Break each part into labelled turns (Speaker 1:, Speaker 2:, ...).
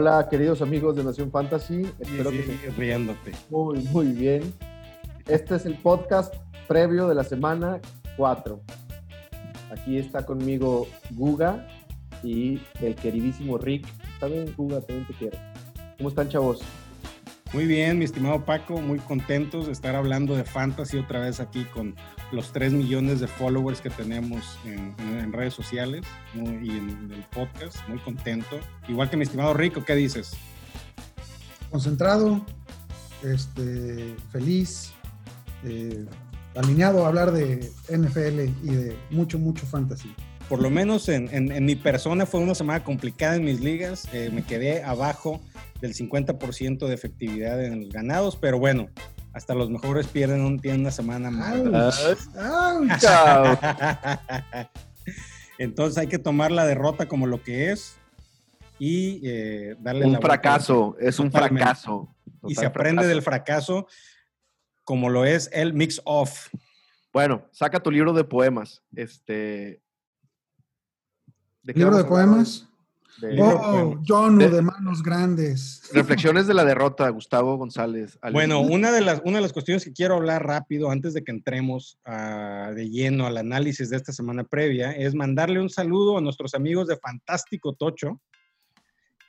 Speaker 1: Hola, queridos amigos de Nación Fantasy.
Speaker 2: Espero que riéndote.
Speaker 1: Muy, muy bien. Este es el podcast previo de la semana 4. Aquí está conmigo Guga y el queridísimo Rick. Está bien, Guga, también te quiero. ¿Cómo están, chavos?
Speaker 2: Muy bien, mi estimado Paco, muy contentos de estar hablando de fantasy otra vez aquí con los 3 millones de followers que tenemos en, redes sociales y en el podcast. Muy contento. Igual que mi estimado Rico, ¿qué dices?
Speaker 3: Concentrado, este, feliz, eh, alineado a hablar de NFL y de mucho, mucho fantasy.
Speaker 2: Por lo menos en, en, mi persona fue una semana complicada en mis ligas. Eh, me quedé abajo del 50% de efectividad en los ganados, pero bueno, hasta los mejores pierden un, tienen una semana mala. Entonces hay que tomar la derrota como lo que es y eh, darle
Speaker 1: un fracaso, es un fracaso.
Speaker 2: y se aprende del fracaso como lo es el mix off.
Speaker 1: Bueno, saca tu libro de poemas. Este.
Speaker 3: ¿Libro de poemas? Oh, John de, manos grandes.
Speaker 1: Reflexiones de la derrota, Gustavo González.
Speaker 2: Bueno, una de, las, una de las cuestiones que quiero hablar rápido antes de que entremos de lleno al análisis de esta semana previa es mandarle un saludo a nuestros amigos de Fantástico Tocho,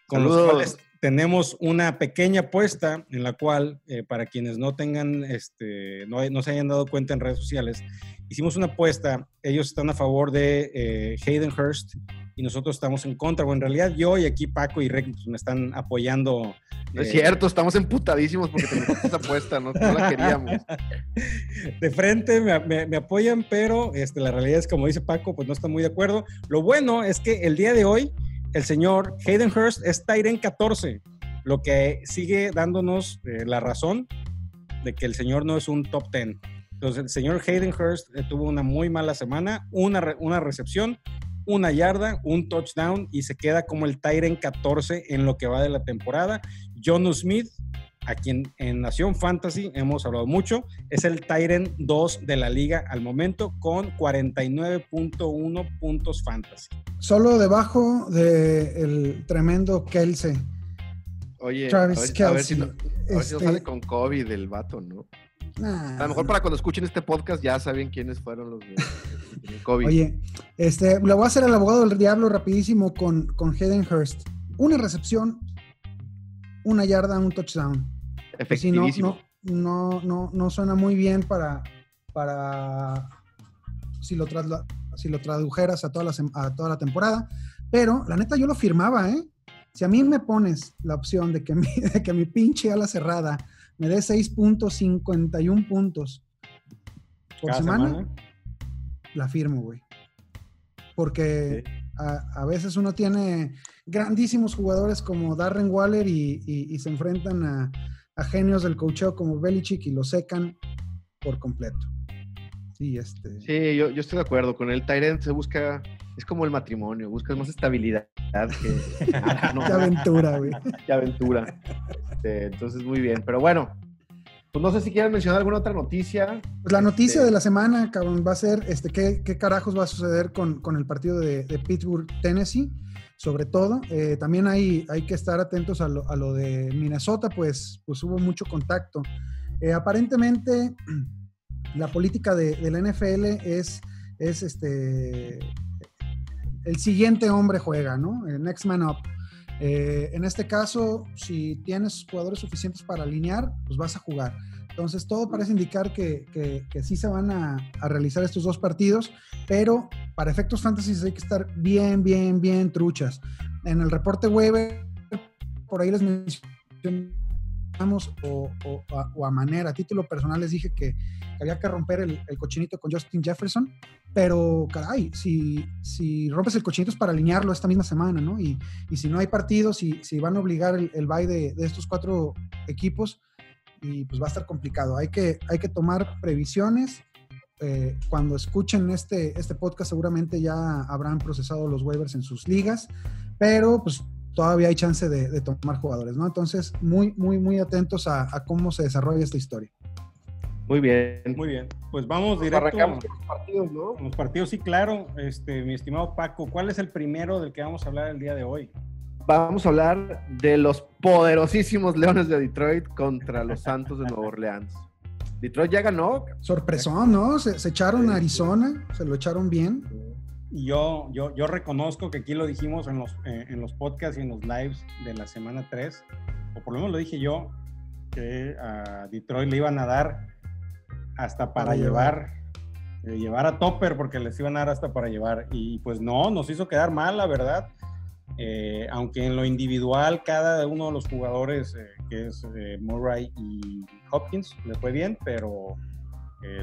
Speaker 2: con los cuales tenemos una pequeña apuesta en la cual, eh, para quienes no tengan, este, no, no, se hayan dado cuenta en redes sociales, hicimos una apuesta. Ellos están a favor de eh, Hayden Hurst y nosotros estamos en contra. Bueno, en realidad yo y aquí Paco y Rick pues, me están apoyando.
Speaker 1: es eh, cierto, estamos emputadísimos porque tenemos esa apuesta, ¿no? no la queríamos.
Speaker 2: De frente me, me, apoyan, pero este, la realidad es, como dice Paco, pues no está muy de acuerdo. Lo bueno es que el día de hoy el señor Hayden Hurst es Tyren 14, lo que sigue dándonos eh, la razón de que el señor no es un top 10. Entonces, el señor Hayden Hurst eh, tuvo una muy mala semana, una, una recepción, una yarda, un touchdown y se queda como el Tyren 14 en lo que va de la temporada. John Smith a quien en Nación Fantasy hemos hablado mucho, es el Tyrant 2 de la liga al momento con 49.1 puntos fantasy.
Speaker 3: Solo debajo del tremendo Kelsey.
Speaker 1: Oye, Travis a ver, si no, este sale con COVID el vato, ¿no? A lo mejor para cuando escuchen este podcast ya saben quiénes fueron los de, COVID.
Speaker 3: Oye, este, le voy a hacer el abogado del diablo rapidísimo con, con Hayden Hurst. Una recepción, una yarda, un touchdown.
Speaker 1: Efectivísimo.
Speaker 3: no, no, no, suena muy bien para, para si, lo si lo tradujeras a toda, la, a toda la temporada. Pero la neta yo lo firmaba, ¿eh? Si a mí me pones la opción de que mi, de que mi pinche ala cerrada me dé 6.51 puntos por semana, la firmo, güey. Porque a, veces uno tiene grandísimos jugadores como Darren Waller y se enfrentan a, a genios del cocheo como Belichick y lo secan por completo. Sí, este...
Speaker 1: sí yo, estoy de acuerdo. Con el Tyrant se busca, es como el matrimonio, buscas más estabilidad que...
Speaker 3: Qué aventura, güey.
Speaker 1: Qué aventura. Este, entonces, muy bien. Pero bueno, pues no sé si quieres mencionar alguna otra noticia.
Speaker 3: Pues la noticia este de la semana, cabrón, va a ser este, ¿qué, qué carajos va a suceder con, el partido de, de Pittsburgh, Tennessee sobre todo. Eh, también hay, hay que estar atentos a lo, a lo, de Minnesota, pues, pues hubo mucho contacto. Eh, aparentemente, la política de, la NFL es, es este, el siguiente hombre juega, ¿no? El next man up. Eh, en este caso, si tienes jugadores suficientes para alinear, pues vas a jugar. Entonces, todo parece indicar que, sí se van a, realizar estos dos partidos, pero para efectos fantasy hay que estar bien, bien, bien truchas. En el reporte waiver, por ahí les mencionamos, o, a, manera, a título personal, les dije que, había que romper el, cochinito con Justin Jefferson, pero caray, si, si rompes el cochinito es para alinearlo esta misma semana, ¿no? Y, y si no hay partidos, si, si van a obligar el, bye de, de estos cuatro equipos, y pues va a estar complicado. Hay que, hay que tomar previsiones. Eh, cuando escuchen este, este podcast seguramente ya habrán procesado los waivers en sus ligas, pero pues todavía hay chance de, tomar jugadores, ¿no? Entonces, muy, muy, muy atentos a, cómo se desarrolla esta historia.
Speaker 1: Muy bien.
Speaker 2: Muy bien. Pues vamos directo. Arrancamos con los partidos, ¿no? Los partidos, sí, claro. Este, mi estimado Paco, ¿cuál es el primero del que vamos a hablar el día de hoy?
Speaker 1: vamos a hablar de los poderosísimos Leones de Detroit contra los Santos de Nueva Orleans. Detroit ya ganó.
Speaker 3: Sorpresón, ¿no? Se, echaron a Arizona, se lo echaron bien.
Speaker 2: Y yo, yo, yo reconozco que aquí lo dijimos en los, eh, en los podcasts y en los lives de la semana 3, o por lo menos lo dije yo, que a Detroit le iban a dar hasta para, llevar, llevar, eh, llevar a Topper, porque les iban a dar hasta para llevar. Y pues no, nos hizo quedar mal, la verdad. Eh, aunque en lo individual cada uno de los jugadores, eh, que es eh, Murray y Hopkins, le fue bien, pero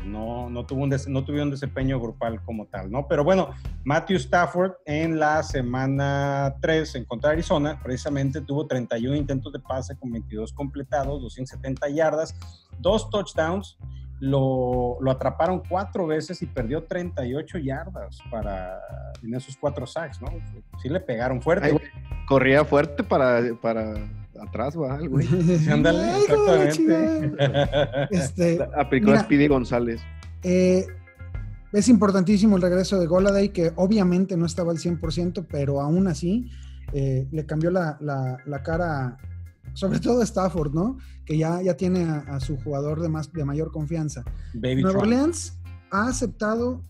Speaker 2: no, no, tuvo un no tuvieron desempeño grupal como tal, ¿no? Pero bueno, Matthew Stafford en la semana 3 en contra de Arizona, precisamente tuvo 31 intentos de pase con 22 completados, 270 yardas, dos touchdowns, lo, lo, atraparon cuatro veces y perdió 38 yardas para, en esos cuatro sacks, ¿no? Sí le pegaron fuerte.
Speaker 1: corría fuerte para, para atrás, va, güey.
Speaker 2: ándale, exactamente.
Speaker 1: este, Aplicó a Speedy González.
Speaker 3: Eh, es importantísimo el regreso de Goladay, que obviamente no estaba al 100%, pero aún así eh, le cambió la, la, la cara sobre todo Stafford, ¿no? Que ya, ya tiene a, su jugador de, más, de mayor confianza. Nueva Orleans ha aceptado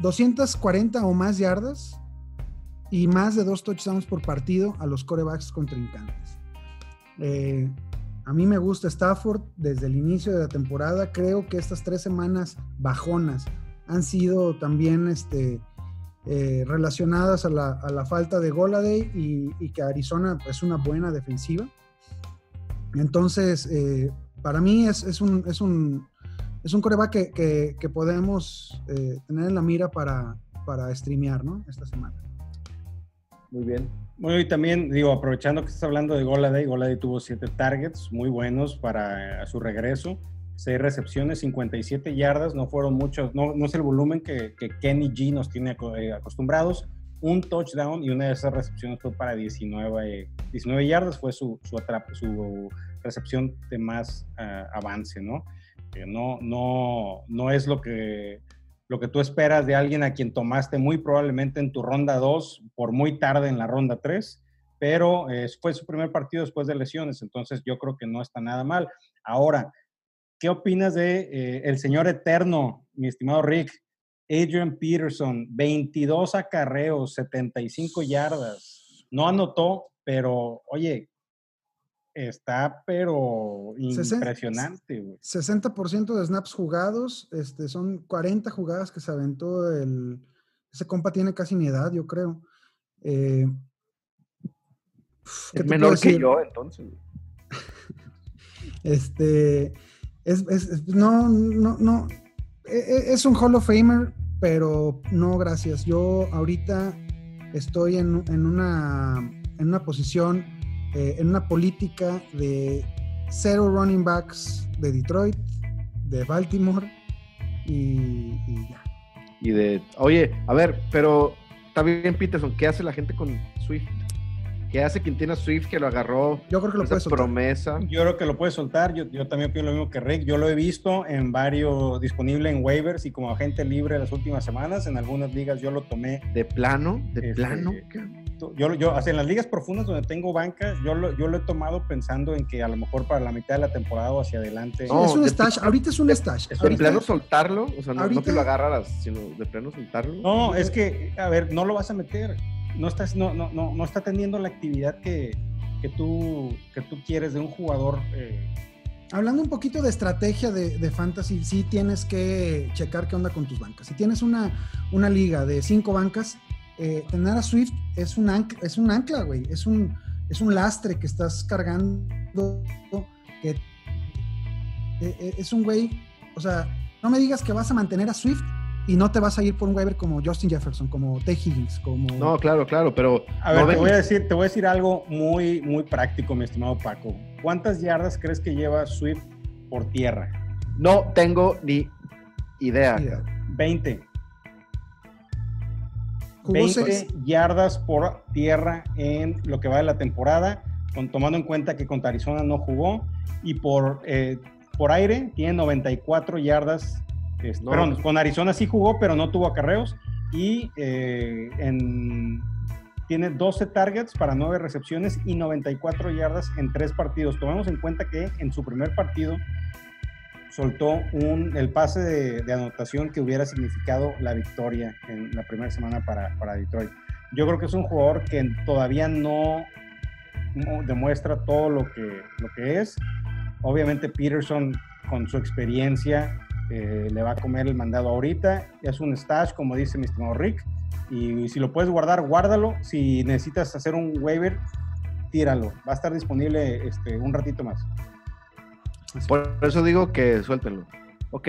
Speaker 3: 240 eh, o más yardas y más de dos touchdowns por partido a los corebacks contrincantes. Eh, a mí me gusta Stafford desde el inicio de la temporada. Creo que estas tres semanas bajonas han sido también este, eh, relacionadas a la, falta de Goladay y, y, que Arizona es una buena defensiva. Entonces, eh, para mí es, un, es, un, es un coreback que, podemos eh, tener en la mira para, para streamear ¿no? esta semana.
Speaker 1: Muy bien.
Speaker 2: Bueno, y también, digo, aprovechando que estás hablando de Goladay, Goladay tuvo siete targets muy buenos para su regreso. 6 recepciones, 57 yardas, no fueron muchos, no, no es el volumen que, Kenny G nos tiene eh, acostumbrados. Un touchdown y una de esas recepciones fue para 19, 19 yardas, fue su, su, su recepción de más ah, avance, ¿no? no, no, no es lo que, lo que tú esperas de alguien a quien tomaste muy probablemente en tu ronda 2 por muy tarde en la ronda 3, pero eh, fue su primer partido después de lesiones, entonces yo creo que no está nada mal. Ahora, ¿Qué opinas de eh, el señor eterno, mi estimado Rick? Adrian Peterson, 22 acarreos, 75 yardas. No anotó, pero oye, está pero impresionante.
Speaker 3: 60% de snaps jugados, este, son 40 jugadas que se aventó el... Ese compa tiene casi mi edad, yo creo. Eh,
Speaker 1: es menor que yo, entonces.
Speaker 3: este, es, no, no, no. E, e, es un Hall of Famer, pero no, gracias. Yo ahorita estoy en, una, en una posición, eh, en una política de cero running backs de Detroit, de Baltimore y, y ya.
Speaker 1: Y de, oye, a ver, pero está bien Peterson, ¿qué hace la gente con Swift? ¿Qué hace Quintina Swift que lo agarró?
Speaker 3: Yo creo que lo puede soltar.
Speaker 1: promesa.
Speaker 2: Yo creo que lo puede soltar. Yo, yo también pienso lo mismo que Rick. Yo lo he visto en varios, disponible en waivers y como agente libre las últimas semanas. En algunas ligas yo lo tomé.
Speaker 1: ¿De plano? ¿De este, plano?
Speaker 2: Yo, yo, en las ligas profundas donde tengo banca, yo lo, yo lo he tomado pensando en que a lo mejor para la mitad de la temporada o hacia adelante.
Speaker 3: No, es un stash. ahorita es un stash.
Speaker 1: ¿De plano soltarlo? O sea, no, no que lo agarraras, sino de plano soltarlo.
Speaker 2: No, es que, a ver, no lo vas a meter no, estás, no, no, no, no está teniendo la actividad que, que, tú, que tú quieres de un jugador. Eh.
Speaker 3: Hablando un poquito de estrategia de, de, fantasy, sí tienes que checar qué onda con tus bancas. Si tienes una, una liga de cinco bancas, eh, tener a Swift es un, ancla, es un ancla, güey. Es un, es un lastre que estás cargando. Que, eh, es un güey, o sea, no me digas que vas a mantener a Swift y no te vas a ir por un waiver como Justin Jefferson, como T. Higgins, como...
Speaker 1: No, claro, claro, pero...
Speaker 2: A ver, te, voy a decir, te voy a decir algo muy, muy práctico, mi estimado Paco. ¿Cuántas yardas crees que lleva Swift por tierra?
Speaker 1: No tengo ni idea.
Speaker 2: 20. 20 yardas por tierra en lo que va de la temporada, con, tomando en cuenta que contra Arizona no jugó, y por, eh, por aire tiene 94 yardas este, con Arizona sí jugó, pero no tuvo acarreos. Y eh, en, tiene 12 targets para 9 recepciones y 94 yardas en 3 partidos. Tomemos en cuenta que en su primer partido soltó un, el pase de, anotación que hubiera significado la victoria en la primera semana para, para Detroit. Yo creo que es un jugador que todavía no, demuestra todo lo que, lo que es. Obviamente Peterson con su experiencia eh, le va a comer el mandado ahorita. Es un stash, como dice mi estimado Rick. Y, si lo puedes guardar, guárdalo. Si necesitas hacer un waiver, tíralo. Va a estar disponible este, un ratito más.
Speaker 1: Por eso digo que suéltenlo. Ok,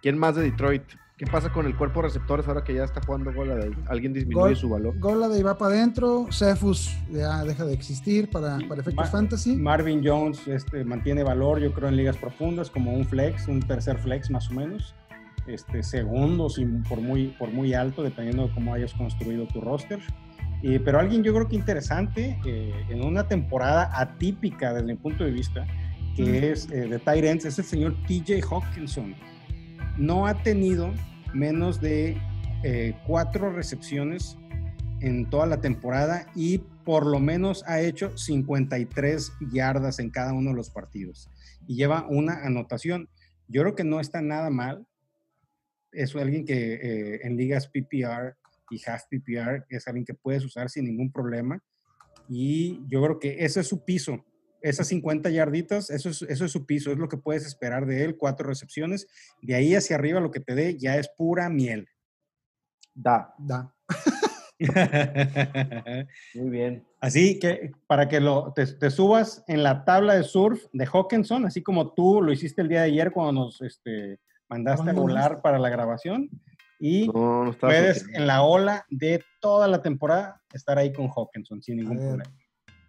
Speaker 1: ¿quién más de Detroit? ¿Qué pasa con el cuerpo de receptores ahora que ya está jugando Goladay? ¿Alguien disminuye su valor?
Speaker 3: Goladay va para adentro, Cephus ya deja de existir para, para efectos fantasy.
Speaker 2: Marvin Jones este, mantiene valor, yo creo, en ligas profundas, como un flex, un tercer flex más o menos. Este, segundos y por muy, por muy alto, dependiendo de cómo hayas construido tu roster. pero alguien yo creo que interesante, eh, en una temporada atípica desde mi punto de vista, que es eh, de Tyrants, es el señor TJ Hawkinson. No ha tenido menos de eh, cuatro recepciones en toda la temporada y por lo menos ha hecho 53 yardas en cada uno de los partidos y lleva una anotación. Yo creo que no está nada mal. Es alguien que eh, en ligas PPR y half PPR es alguien que puedes usar sin ningún problema. Y yo creo que ese es su piso esas 50 yarditas, eso es, eso es su piso, es lo que puedes esperar de él, cuatro recepciones. De ahí hacia arriba lo que te dé ya es pura miel.
Speaker 1: Da.
Speaker 3: Da.
Speaker 1: Muy bien.
Speaker 2: Así que para que lo, te, subas en la tabla de surf de Hawkinson, así como tú lo hiciste el día de ayer cuando nos este, mandaste a volar para la grabación. Y puedes en la ola de toda la temporada estar ahí con Hawkinson sin ningún problema.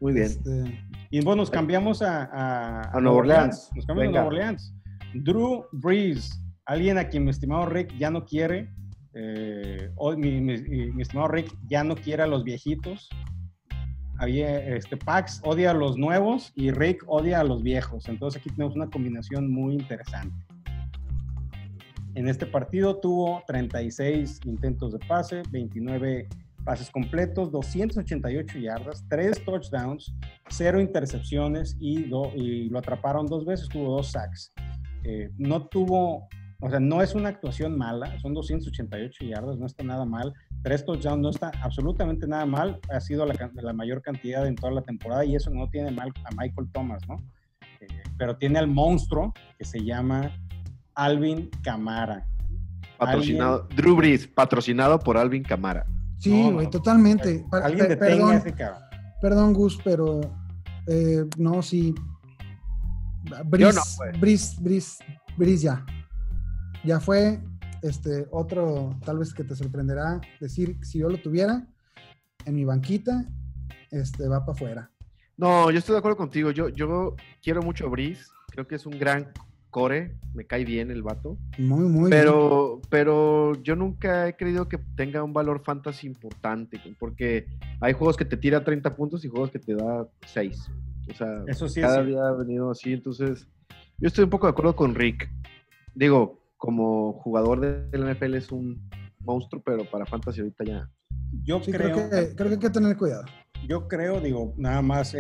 Speaker 1: Muy bien. Este,
Speaker 2: y bueno, nos cambiamos a,
Speaker 1: a, Nueva Orleans.
Speaker 2: Nos cambiamos a Nueva Orleans. Drew Brees, alguien a quien mi estimado Rick ya no quiere. Eh, mi, estimado Rick ya no quiere a los viejitos. Había, este, Pax odia a los nuevos y Rick odia a los viejos. Entonces aquí tenemos una combinación muy interesante. En este partido tuvo 36 intentos de pase, 29 pases completos, 288 yardas, 3 touchdowns, 0 intercepciones y, y lo atraparon dos veces, tuvo dos sacks. Eh, no tuvo, o sea, no es una actuación mala, son 288 yardas, no está nada mal. 3 touchdowns no está absolutamente nada mal, ha sido la, la, mayor cantidad en toda la temporada y eso no tiene mal a Michael Thomas, ¿no? Eh, pero tiene al monstruo que se llama Alvin Camara.
Speaker 1: Patrocinado, Drew Brees, patrocinado por Alvin Camara.
Speaker 3: Sí, güey, totalmente.
Speaker 2: Alguien perdón, ese
Speaker 3: Perdón, Gus, pero eh, no, sí. Bris, Bris, Bris, Bris ya. Ya fue este otro, tal vez que te sorprenderá decir, si yo lo tuviera en mi banquita, este va para afuera.
Speaker 1: No, yo estoy de acuerdo contigo. Yo, yo quiero mucho a Brice. Creo que es un gran core, me cae bien el vato.
Speaker 3: Muy, muy
Speaker 1: pero, bien. Pero yo nunca he creído que tenga un valor fantasy importante, porque hay juegos que te tira 30 puntos y juegos que te da 6. O sea,
Speaker 2: Eso sí
Speaker 1: cada día ha venido así, entonces yo estoy un poco de acuerdo con Rick. Digo, como jugador del NFL es un monstruo, pero para fantasy ahorita ya.
Speaker 3: Yo creo, que, creo que hay que tener cuidado.
Speaker 2: Yo creo, digo, nada más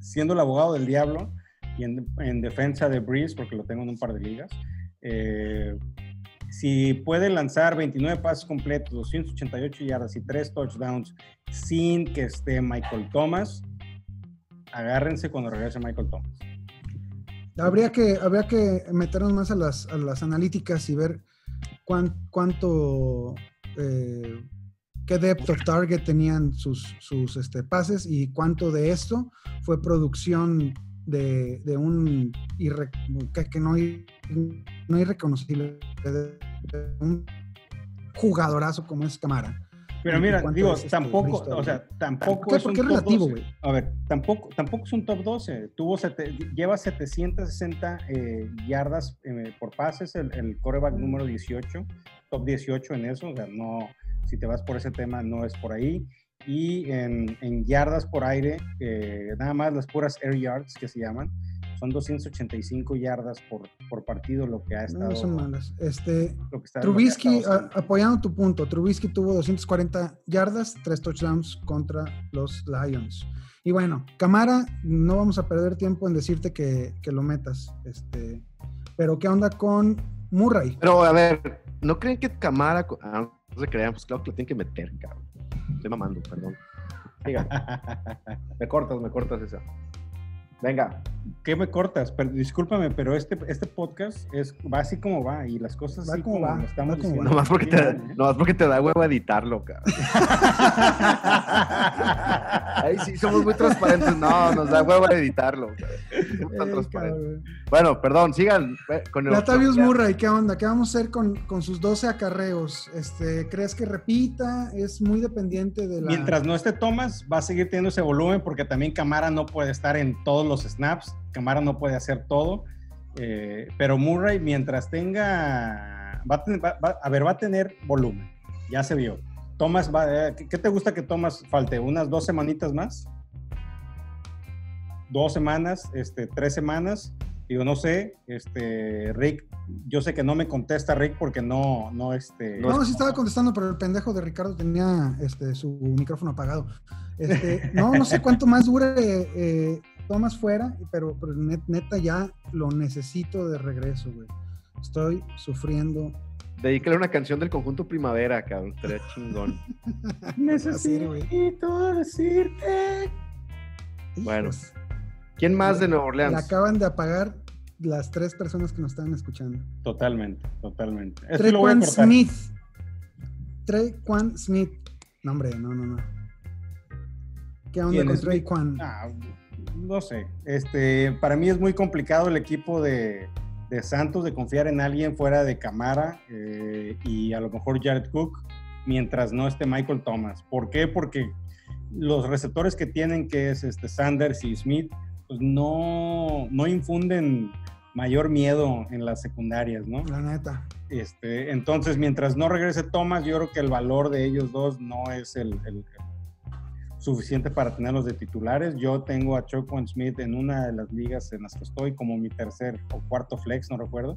Speaker 2: siendo el abogado del diablo, y en, defensa de Breeze, porque lo tengo en un par de ligas. Eh, si puede lanzar 29 pases completos, 288 yardas y 3 touchdowns sin que esté Michael Thomas, agárrense cuando regrese Michael Thomas.
Speaker 3: Habría que, habría que meternos más a las, a las analíticas y ver cuánto, eh, qué depth of target tenían sus, sus este, pases y cuánto de esto fue producción de, un que, no, no irreconocible, de, un jugadorazo como es Camara.
Speaker 2: Pero mira, digo, este tampoco, o sea, tampoco es un top relativo, 12. A ver, tampoco, tampoco es un top 12. Tuvo lleva 760 eh, yardas eh, por pases, el, el coreback número 18, top 18 en eso, o sea, no, si te vas por ese tema, no es por ahí y en, yardas por aire, nada más las puras air yards que se llaman, son 285 yardas por, por partido lo que ha estado.
Speaker 3: No son malas. Este,
Speaker 2: lo que está-
Speaker 3: Trubisky,
Speaker 2: lo que ha estado
Speaker 3: a- apoyando tu punto, Trubisky tuvo 240 yardas, tres touchdowns contra los Lions. Y bueno, Camara, no vamos a perder tiempo en decirte que, que lo metas. Este, pero ¿qué onda con Murray?
Speaker 1: Pero a ver, ¿no creen que Camara... Ah, no se crean, pues claro que lo tienen que meter, cabrón. Estoy mamando, perdón. Siga. me cortas, me cortas esa. Venga.
Speaker 2: ¿Qué me cortas? Pero, discúlpame, pero este, este podcast es, va así como va y las cosas
Speaker 3: Va
Speaker 2: así
Speaker 3: como
Speaker 2: como,
Speaker 3: va,
Speaker 2: lo estamos
Speaker 3: va como.
Speaker 1: Nomás porque, te, nomás porque te da huevo editarlo, cabrón. Ahí sí somos muy transparentes. No, nos da huevo editarlo. Somos tan
Speaker 3: Eh,
Speaker 1: transparentes.
Speaker 3: cabrón.
Speaker 1: Bueno, perdón, sigan eh, con el
Speaker 3: Latavius. Murray, ¿qué onda? ¿Qué vamos a hacer con, con sus 12 acarreos? Este, ¿Crees que repita? Es muy dependiente de la...
Speaker 2: Mientras no esté Thomas, va a seguir teniendo ese volumen porque también Camara no puede estar en todos los snaps. Camara no puede hacer todo. Eh, pero Murray, mientras tenga. Va a, ver, va a tener volumen. Ya se vio. Thomas, eh, ¿qué- ¿qué te gusta que Thomas falte? ¿Unas dos semanitas más? Dos semanas, este, tres semanas. Digo, no sé, este, Rick, yo sé que no me contesta Rick porque no, no, este.
Speaker 3: No, sí estaba contestando, pero el pendejo de Ricardo tenía este, su micrófono apagado. Este, no, no sé cuánto más dure eh, Thomas fuera, pero, pero net- neta ya lo necesito de regreso, güey. Estoy sufriendo.
Speaker 1: Dedícale una canción del conjunto Primavera, cabrón. Estaría chingón.
Speaker 2: Necesito decirte.
Speaker 1: Bueno, ¿Quién más de Nueva
Speaker 3: Le
Speaker 1: Orleans?
Speaker 3: acaban de apagar las tres personas que nos estaban escuchando.
Speaker 2: Totalmente, totalmente.
Speaker 3: Trequan. Smith. Trequan Smith. No, hombre, no, no, no. ¿Qué onda
Speaker 2: ¿Quién
Speaker 3: con? Trequan?
Speaker 2: Ah, no sé. Este, para mí es muy complicado el equipo de, de Santos de confiar en alguien fuera de Camara eh, y a lo mejor Jared Cook mientras no esté Michael Thomas. ¿Por qué? Porque los receptores que tienen, que es este Sanders y Smith, pues no, no infunden mayor miedo en las secundarias, ¿no?
Speaker 3: La neta.
Speaker 2: Este, entonces, mientras no regrese Thomas, yo creo que el valor de ellos dos no es el, el- el suficiente para tenerlos de titulares. Yo tengo a Choquan Smith en una de las ligas en las que estoy como mi tercer o cuarto flex, no recuerdo.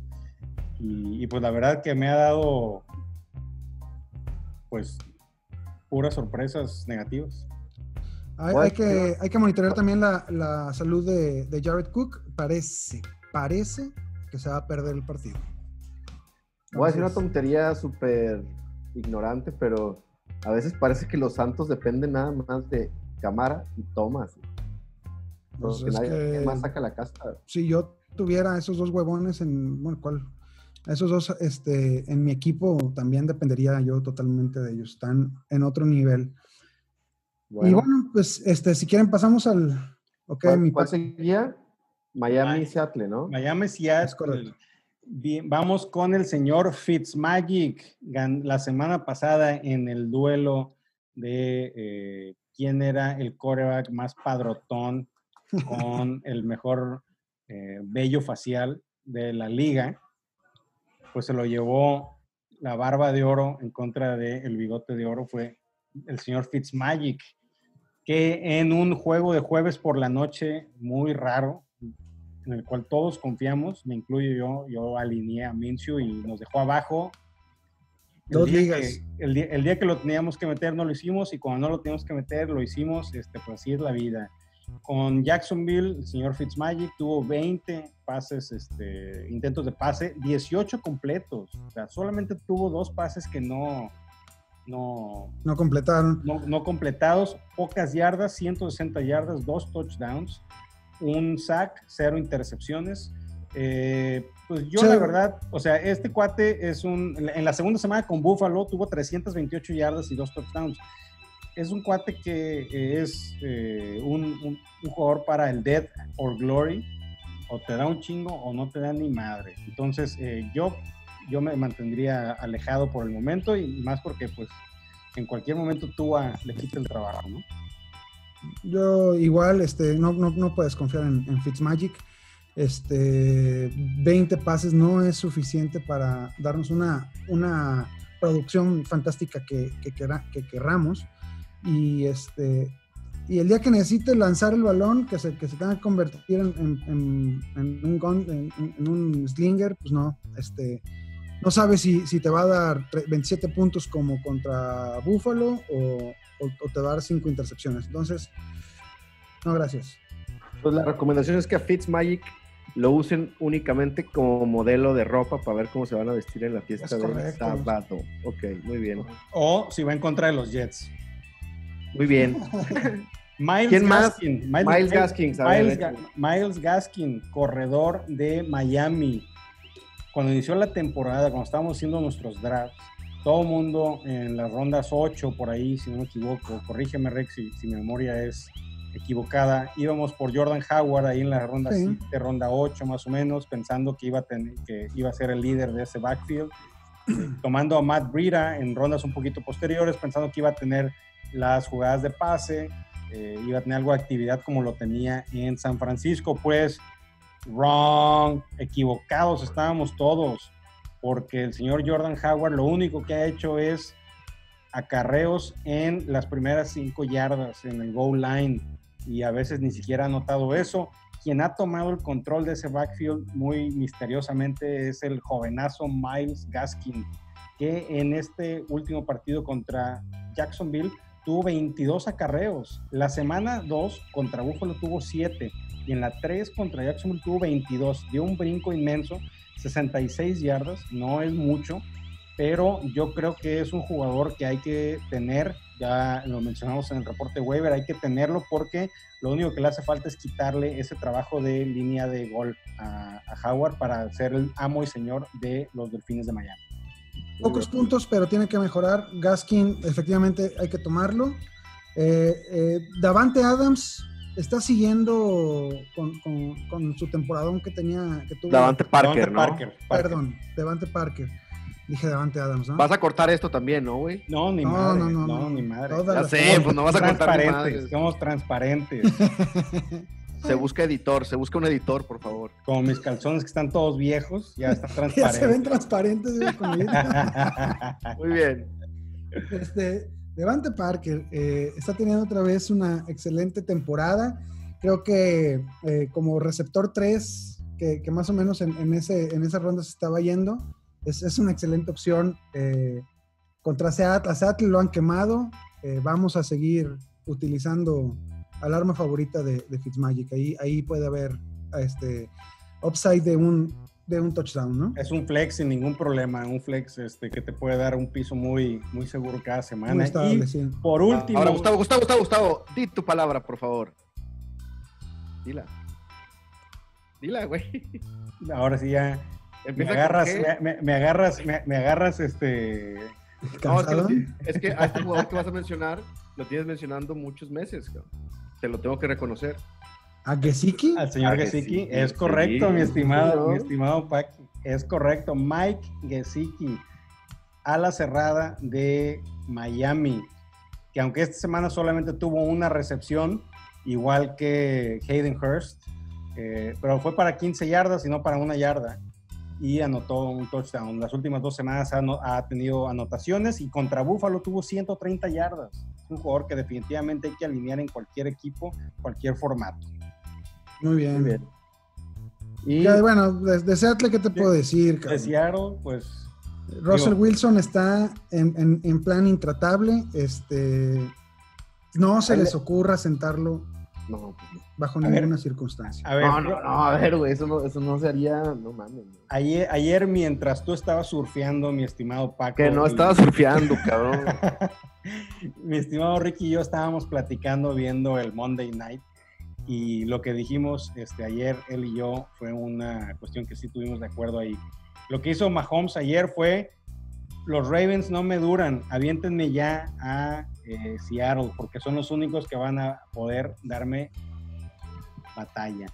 Speaker 2: Y, y pues la verdad que me ha dado pues puras sorpresas negativas.
Speaker 3: Hay, que, hay que monitorear también la, la salud de, de Jared Cook. Parece, parece que se va a perder el partido.
Speaker 1: Voy a decir una tontería súper ignorante, pero a veces parece que los Santos dependen nada más de Camara y Thomas.
Speaker 3: Pues
Speaker 1: que
Speaker 3: es
Speaker 1: nadie
Speaker 3: que-
Speaker 1: más saca la casta.
Speaker 3: Si yo tuviera esos dos huevones en, bueno, ¿cuál? Esos dos este, en mi equipo también dependería yo totalmente de ellos. Están en otro nivel. Y bueno, pues este, si quieren pasamos al... Ok,
Speaker 1: ¿cuál,
Speaker 3: mi
Speaker 1: cuál seguía? Miami y
Speaker 2: Ay.
Speaker 1: Seattle, ¿no?
Speaker 2: Miami
Speaker 3: Es
Speaker 2: Seattle.
Speaker 3: correcto.
Speaker 2: Bien, vamos con el señor Fitzmagic. Gan- La semana pasada en el duelo de eh, quién era el quarterback más padrotón con el mejor eh, vello facial de la liga, pues se lo llevó la barba de oro en contra del bigote de oro, fue el señor Fitzmagic, que en un juego de jueves por la noche muy raro, en el cual todos confiamos, me incluyo yo, yo alineé a Minshew y nos dejó abajo. El
Speaker 3: Dos
Speaker 2: día
Speaker 3: ligas.
Speaker 2: que- el, día, el día que lo teníamos que meter no lo hicimos y cuando no lo teníamos que meter lo hicimos, este, pues así es la vida. Con Jacksonville, el señor Fitzmagic tuvo 20 pases, este, intentos de pase, 18 completos. O sea, solamente tuvo dos pases que no, no,
Speaker 3: No completaron.
Speaker 2: no, no completados, pocas yardas, 160 yardas, dos touchdowns, un sack, cero intercepciones. Eh, pues yo
Speaker 3: Sí.
Speaker 2: la verdad, o sea, este cuate es un, en la segunda semana con Buffalo tuvo 328 yardas y dos touchdowns. Es un cuate que eh, es eh, un, un- un jugador para el Dead or Glory, o te da un chingo o no te da ni madre. Entonces eh, yo, yo me mantendría alejado por el momento y más porque pues en cualquier momento tú le quita el trabajo, ¿no?
Speaker 3: Yo igual, este, no, no, no puedes confiar en, en Fitzmagic. Este, 20 pases no es suficiente para darnos una, una producción fantástica que, que, que. Y este, y el día que necesite lanzar el balón, que se, que se tenga que convertir en, en, en, un, gun, en, un slinger, pues no, este, no sabes si, si, te va a dar 27 puntos como contra Buffalo o, o, te va a dar 5 intercepciones. Entonces, no, gracias.
Speaker 1: Pues la recomendación es que a Fitzmagic lo usen únicamente como modelo de ropa para ver cómo se van a vestir en la fiesta del sábado. Ok, muy bien.
Speaker 2: O si va en contra de los Jets.
Speaker 1: Muy bien.
Speaker 2: Miles
Speaker 1: ¿Quién
Speaker 2: Gaskin,
Speaker 1: más? Miles, Gaskin.
Speaker 2: Miles, Miles, Gaskin, corredor de Miami. Cuando inició la temporada, cuando estábamos haciendo nuestros drafts, todo el mundo en las rondas 8, por ahí, si no me equivoco, corrígeme Rex si, si mi memoria es equivocada. Íbamos por Jordan Howard ahí en la ronda sí. ronda 8 más o menos, pensando que iba, a tener, que iba a ser el líder de ese backfield. tomando a Matt Breida en rondas un poquito posteriores, pensando que iba a tener las jugadas de pase, eh, iba a tener algo de actividad como lo tenía en San Francisco. Pues, wrong, equivocados estábamos todos, porque el señor Jordan Howard lo único que ha hecho es acarreos en las primeras cinco yardas en el goal line y a veces ni siquiera ha notado eso. Quien ha tomado el control de ese backfield muy misteriosamente es el jovenazo Miles Gaskin, que en este último partido contra Jacksonville tuvo 22 acarreos. La semana 2 contra Buffalo tuvo 7 y en la 3 contra Jacksonville tuvo 22. Dio un brinco inmenso, 66 yardas, no es mucho, pero yo creo que es un jugador que hay que tener, ya lo mencionamos en el reporte Weber, hay que tenerlo porque lo único que le hace falta es quitarle ese trabajo de línea de gol a, a Howard para ser el amo y señor de los Delfines de Miami.
Speaker 3: Pocos puntos, pero tiene que mejorar. Gaskin, efectivamente, hay que tomarlo. Eh, eh, Davante Adams está siguiendo con, con, con, su temporadón que tenía. Que tuvo.
Speaker 1: Davante Parker,
Speaker 2: Davante
Speaker 1: ¿no?
Speaker 2: Parker, Parker.
Speaker 3: Perdón, Davante Parker. Dije Davante Adams, ¿no?
Speaker 1: Vas a cortar esto también, ¿no, güey?
Speaker 2: No, ni
Speaker 3: No,
Speaker 2: madre.
Speaker 3: no,
Speaker 2: No,
Speaker 3: no, no.
Speaker 2: ni madre.
Speaker 3: Todas
Speaker 1: Ya sé, pues no vas a cortar ni
Speaker 2: transparentes,
Speaker 1: madres.
Speaker 2: somos transparentes.
Speaker 1: Se busca editor, se busca un editor, por favor.
Speaker 2: Como mis calzones que están todos viejos, ya están
Speaker 3: ya se ven
Speaker 2: transparentes.
Speaker 3: transparentes. güey, con el-
Speaker 1: Muy bien.
Speaker 3: Este, Devante Parker eh, está teniendo otra vez una excelente temporada. Creo que eh, como receptor 3, que, más o menos en, esa ronda se estaba yendo, es, una excelente opción. Eh, contra Seattle, a Seattle lo han quemado. vamos a seguir utilizando al arma favorita de, Fitzmagic. Ahí, ahí puede haber este, upside de un, de un touchdown, ¿no?
Speaker 2: Es un flex sin ningún problema, un flex este, que te puede dar un piso muy, muy seguro cada semana.
Speaker 3: Muy estable,
Speaker 2: y
Speaker 3: sí.
Speaker 2: por último,
Speaker 1: Ahora, Gustavo, Gustavo, Gustavo, Gustavo, di tu palabra, por favor. Dila. Dila, güey.
Speaker 2: ahora sí ya me agarras, me, me- me agarras, me, me agarras este
Speaker 1: No, es que, es que a este jugador que vas a mencionar, lo tienes mencionando muchos meses, cabrón. Te lo tengo que reconocer.
Speaker 3: ¿A Gesicki?
Speaker 2: al señor Gesicki. es
Speaker 1: sí,
Speaker 2: correcto, mi
Speaker 1: sí,
Speaker 2: estimado,
Speaker 1: ¿no?
Speaker 2: mi estimado Paqui. Es correcto. Mike Gesicki, ala cerrada de Miami, que aunque esta semana solamente tuvo una recepción, igual que Hayden Hurst, eh, pero fue para 15 yardas y no para una yarda. Y anotó un touchdown. Las últimas dos semanas ha, ano- ha tenido anotaciones y contra Buffalo tuvo 130 yardas. Es un jugador que definitivamente hay que alinear en cualquier equipo, cualquier formato.
Speaker 3: Muy bien.
Speaker 1: Muy bien. Y
Speaker 3: Ya, bueno, de, de Seattle, ¿qué te puedo decir?
Speaker 2: De
Speaker 3: cabrón?
Speaker 2: Seattle, pues
Speaker 3: Russell
Speaker 2: digo-
Speaker 3: Wilson está en, en- en plan intratable. Este, no se les
Speaker 1: le-
Speaker 3: ocurra sentarlo
Speaker 1: no, pues no.
Speaker 3: bajo
Speaker 2: ver.
Speaker 3: ninguna circunstancia.
Speaker 2: a ver,
Speaker 1: no, no, no, a ver, güey, eso no, eso no sería, no mames. güey.
Speaker 2: Ayer, ayer mientras tú estabas surfeando, mi estimado Paco.
Speaker 1: Que no
Speaker 2: y-
Speaker 1: estaba surfeando, cabrón.
Speaker 2: mi estimado Ricky y yo estábamos platicando viendo el Monday Night y lo que dijimos este, ayer, él y yo, fue una cuestión que sí tuvimos de acuerdo ahí. Lo que hizo Mahomes ayer fue, los Ravens no me duran, aviéntenme ya a eh, Seattle, porque son los únicos que van a poder darme batalla.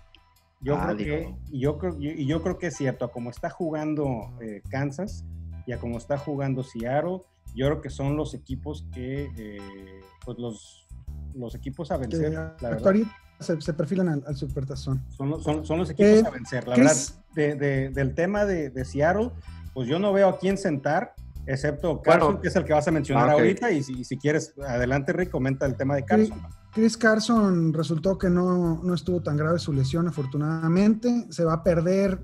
Speaker 2: Yo
Speaker 1: Ah,
Speaker 2: creo que, yo creo, y y yo creo que es cierto, a como está jugando eh, Kansas y a como está jugando Seattle, yo creo que son los equipos que, eh, pues los, los equipos a
Speaker 3: Que
Speaker 2: vencer, la verdad.
Speaker 3: Se, se perfilan al, al supertazón.
Speaker 2: Son, los- son, son los equipos
Speaker 3: Eh,
Speaker 2: a vencer. La
Speaker 3: Chris-
Speaker 2: verdad, de- de- del tema de, de Seattle, pues yo no veo a quién sentar, excepto Carson,
Speaker 1: Bueno.
Speaker 2: que es el que vas a mencionar
Speaker 1: Ah, ok.
Speaker 2: ahorita. Y si, si quieres, adelante, Rick, comenta el tema de Carson.
Speaker 3: Chris Carson resultó que no, no estuvo tan grave su lesión, afortunadamente. Se va a perder.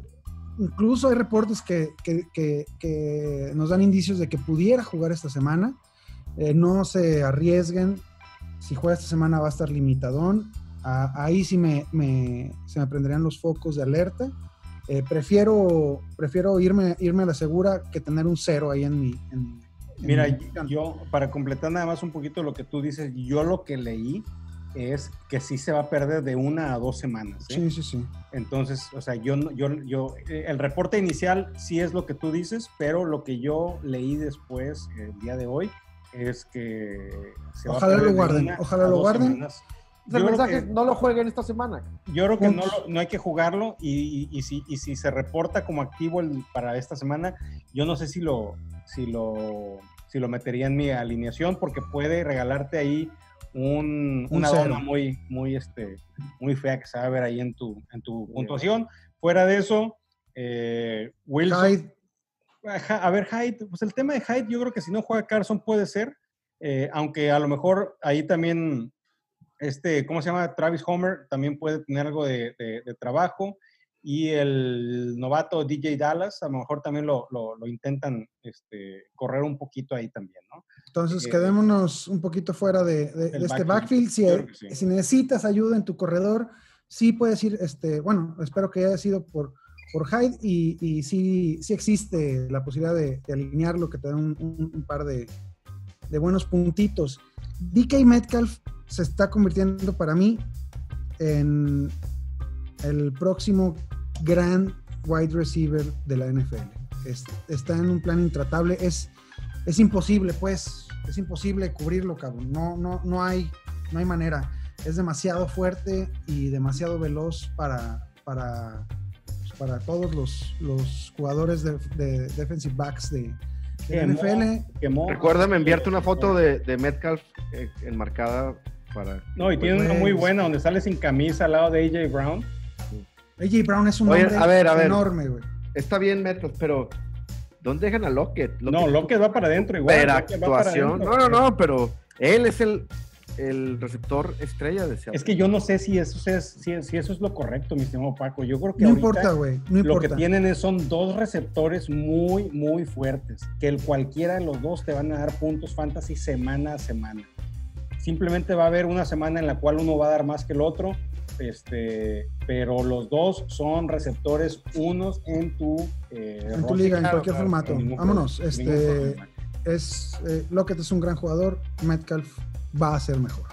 Speaker 3: Incluso hay reportes que, que- que- que nos dan indicios de que pudiera jugar esta semana. Eh, no se arriesguen. Si juega esta semana va a estar limitadón. Ah, ahí sí me, me- se me prenderían los focos de alerta. Eh, prefiero, prefiero irme, irme a la segura que tener un cero ahí en mi. en- en
Speaker 2: Mira,
Speaker 3: mi-
Speaker 2: yo, para completar nada más un poquito lo que tú dices, yo lo que leí es que sí se va a perder de una a dos semanas. ¿eh?
Speaker 3: Sí, sí, sí.
Speaker 2: Entonces, o sea, yo, yo, yo, eh, el reporte inicial sí es lo que tú dices, pero lo que yo leí después, el día de hoy, es que se va a
Speaker 3: Ojalá
Speaker 2: perder
Speaker 3: lo
Speaker 2: de
Speaker 3: guarden,
Speaker 2: una
Speaker 3: ojalá
Speaker 2: a
Speaker 3: lo
Speaker 2: dos
Speaker 3: guarden.
Speaker 2: semanas.
Speaker 1: El mensaje es
Speaker 2: que-
Speaker 1: no lo jueguen esta semana.
Speaker 2: Yo creo que no, lo- no hay que jugarlo y, y- y si, y si se reporta como activo el- para esta semana, yo no sé si lo, si, lo, si lo metería en mi alineación porque puede regalarte ahí un,
Speaker 3: Un
Speaker 2: una
Speaker 3: cero.
Speaker 2: dona muy, muy, este, muy fea que se va a ver ahí en tu, en tu puntuación. Fuera de eso, eh, Wilson.
Speaker 3: Hyde,
Speaker 2: A ver, Hyde, pues el tema de Hyde, yo creo que si no juega Carson puede ser, eh, aunque a lo mejor ahí también, este, ¿cómo se llama? Travis Homer también puede tener algo de, de- de trabajo. Y el novato DJ Dallas, a lo mejor también lo, lo- lo intentan este, correr un poquito ahí también, ¿no?
Speaker 3: Entonces,
Speaker 2: Eh,
Speaker 3: quedémonos un poquito fuera de, este
Speaker 2: backfield.
Speaker 3: backfield. Si,
Speaker 2: sí.
Speaker 3: necesitas ayuda en tu corredor, sí puedes ir, este, bueno, espero que haya sido por, por Hyde y, y sí, sí existe la posibilidad de, de alinearlo, que te da un, un- un par de, de buenos puntitos. DK Metcalf se está convirtiendo para mí en el próximo gran wide receiver de la NFL. Es- está en un plan intratable. Es, es imposible, pues. Es imposible cubrirlo, cabrón. No, no, no, hay, no hay manera. Es demasiado fuerte y demasiado veloz para, para, pues, para todos los, los jugadores de defensive backs de, de
Speaker 2: Quemó,
Speaker 3: NFL.
Speaker 2: quemó.
Speaker 1: Recuérdame enviarte una foto de, de Metcalf eh, enmarcada para.
Speaker 2: No, y tiene una muy buena donde sale sin camisa al lado de AJ Brown.
Speaker 3: AJ Brown es un
Speaker 1: Oye,
Speaker 3: hombre
Speaker 1: a ver, a ver.
Speaker 3: enorme, güey.
Speaker 1: Está bien Metcalf, pero ¿dónde dejan a Lockett?
Speaker 2: No, Lockett va para adentro igual.
Speaker 1: Pero
Speaker 2: Lockett va para
Speaker 1: actuación.
Speaker 2: adentro.
Speaker 1: No, no, no, pero él es el, el receptor estrella de Seattle.
Speaker 2: Es que yo no sé si eso es, si, si eso es lo correcto, mi estimado Paco. Yo creo que
Speaker 3: No importa, güey. No
Speaker 2: lo que tienen es, son dos receptores muy, muy fuertes. Que el cualquiera de los dos te van a dar puntos fantasy semana a semana. Simplemente va a haber una semana en la cual uno va a dar más que el otro. Este, pero los dos son receptores unos en tu, eh,
Speaker 3: En tu liga, en
Speaker 2: Claro,
Speaker 3: cualquier
Speaker 2: claro,
Speaker 3: formato. Vámonos. Este, es, eh, Lockett es un gran jugador. Metcalf va a ser mejor.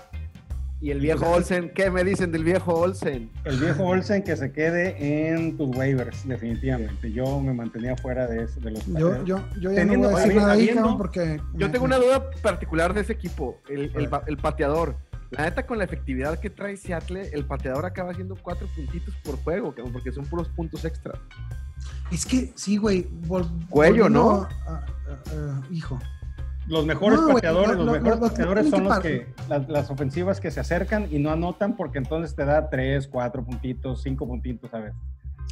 Speaker 1: Y el viejo Olsen, ¿qué me dicen del viejo Olsen?
Speaker 2: El viejo Olsen que se quede en tus waivers, definitivamente. Yo me mantenía fuera de, de los
Speaker 3: Yo, yo, yo ya
Speaker 2: Teniendo-
Speaker 3: no voy a decir
Speaker 2: habi-
Speaker 3: nada ahí, cabrón, porque.
Speaker 1: Yo
Speaker 3: me-
Speaker 1: tengo una duda particular de ese equipo, el, el el pateador. La neta, con la efectividad que trae Seattle, el pateador acaba haciendo cuatro puntitos por juego, porque son puros puntos extra.
Speaker 3: Es que sí, güey. vol-
Speaker 1: Cuello, ¿no?
Speaker 3: a- a- a- hijo.
Speaker 2: Los mejores
Speaker 3: No,
Speaker 2: pateadores,
Speaker 3: lo-
Speaker 2: los
Speaker 3: lo-
Speaker 2: mejores pateadores son los
Speaker 3: que
Speaker 2: las, las ofensivas que se acercan y no anotan porque entonces te da tres, cuatro puntitos, cinco puntitos, ¿sabes?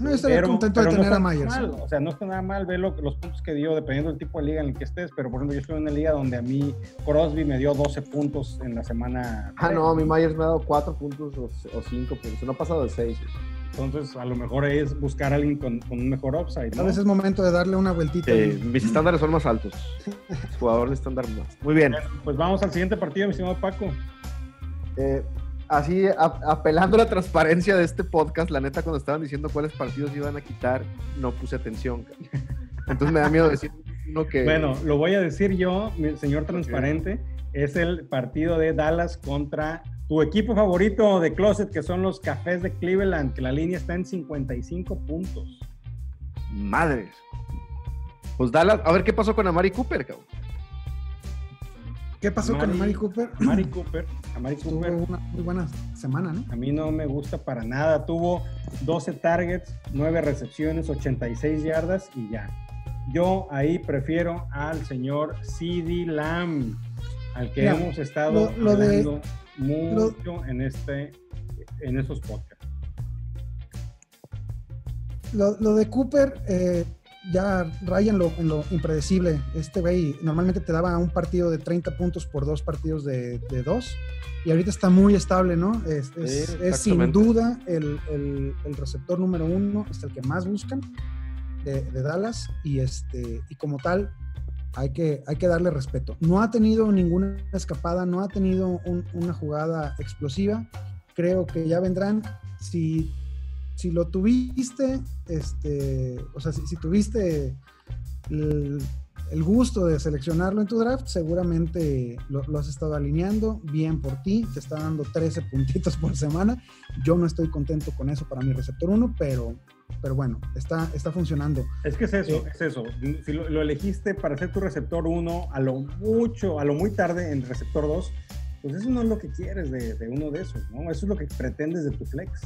Speaker 3: No, yo estaría contento de tener a Myers.
Speaker 2: mal, o sea, no está nada mal ver lo- los puntos que dio dependiendo del tipo de liga en el que estés, pero por ejemplo yo estoy en una liga donde a mí Crosby me dio 12 puntos en la semana.
Speaker 1: Ah, no, mi Myers me ha dado cuatro puntos o, o cinco puntos, no ha pasado de seis.
Speaker 2: Entonces a lo mejor es buscar a alguien con, con un mejor upside, ¿no?
Speaker 3: vez es momento de darle una vueltita.
Speaker 1: Eh, mis estándares son más altos. Jugador de estándar más. Muy bien.
Speaker 2: Pues vamos al siguiente partido, mi estimado Paco.
Speaker 1: Eh, así, a- apelando a la transparencia de este podcast, la neta, cuando estaban diciendo cuáles partidos iban a quitar, no puse atención. Entonces me da miedo decir uno que.
Speaker 2: Bueno, lo voy a decir yo, mi señor transparente. Es el partido de Dallas contra tu equipo favorito de Closet, que son los Cafés de Cleveland, que la línea está en 55 puntos.
Speaker 1: Madres. Pues Dallas, a ver qué pasó con Amari Cooper, cabrón.
Speaker 3: ¿Qué pasó con
Speaker 2: Mari-
Speaker 3: Mari Cooper?
Speaker 2: A Mari Cooper, a Mari
Speaker 3: Tuvo
Speaker 2: Cooper,
Speaker 3: una muy buena semana, ¿no?
Speaker 2: a mí no me gusta para nada. Tuvo 12 targets, 9 recepciones, 86 yardas y ya. Yo ahí prefiero al señor CD Lamb, al que
Speaker 3: Mira,
Speaker 2: hemos estado
Speaker 3: lo- lo de-
Speaker 2: mucho en este en estos podcasts.
Speaker 3: Lo, lo de Cooper, eh, ya raya en lo, en lo impredecible. Este güey normalmente te daba un partido de 30 puntos por dos partidos de, de dos. Y ahorita está muy estable, ¿no? Es, es-
Speaker 1: Sí,
Speaker 3: es sin duda el, el- el receptor número uno, es el que más buscan de, de Dallas. Y, este, y como tal, hay que, hay que darle respeto. No ha tenido ninguna escapada, no ha tenido un- una jugada explosiva. Creo que ya vendrán. Si, si lo tuviste, este, o sea, si, si tuviste el, el gusto de seleccionarlo en tu draft, seguramente lo, lo has estado alineando bien por ti. Te está dando 13 puntitos por semana. Yo no estoy contento con eso para mi receptor 1, pero, pero bueno, está, está funcionando.
Speaker 2: Es que es eso,
Speaker 3: Eh,
Speaker 2: es eso. Si lo, lo elegiste para ser tu receptor 1, a lo mucho, a lo muy tarde en receptor 2, pues eso no es lo que quieres de, de uno de esos, ¿no? Eso es lo que pretendes de tu flex.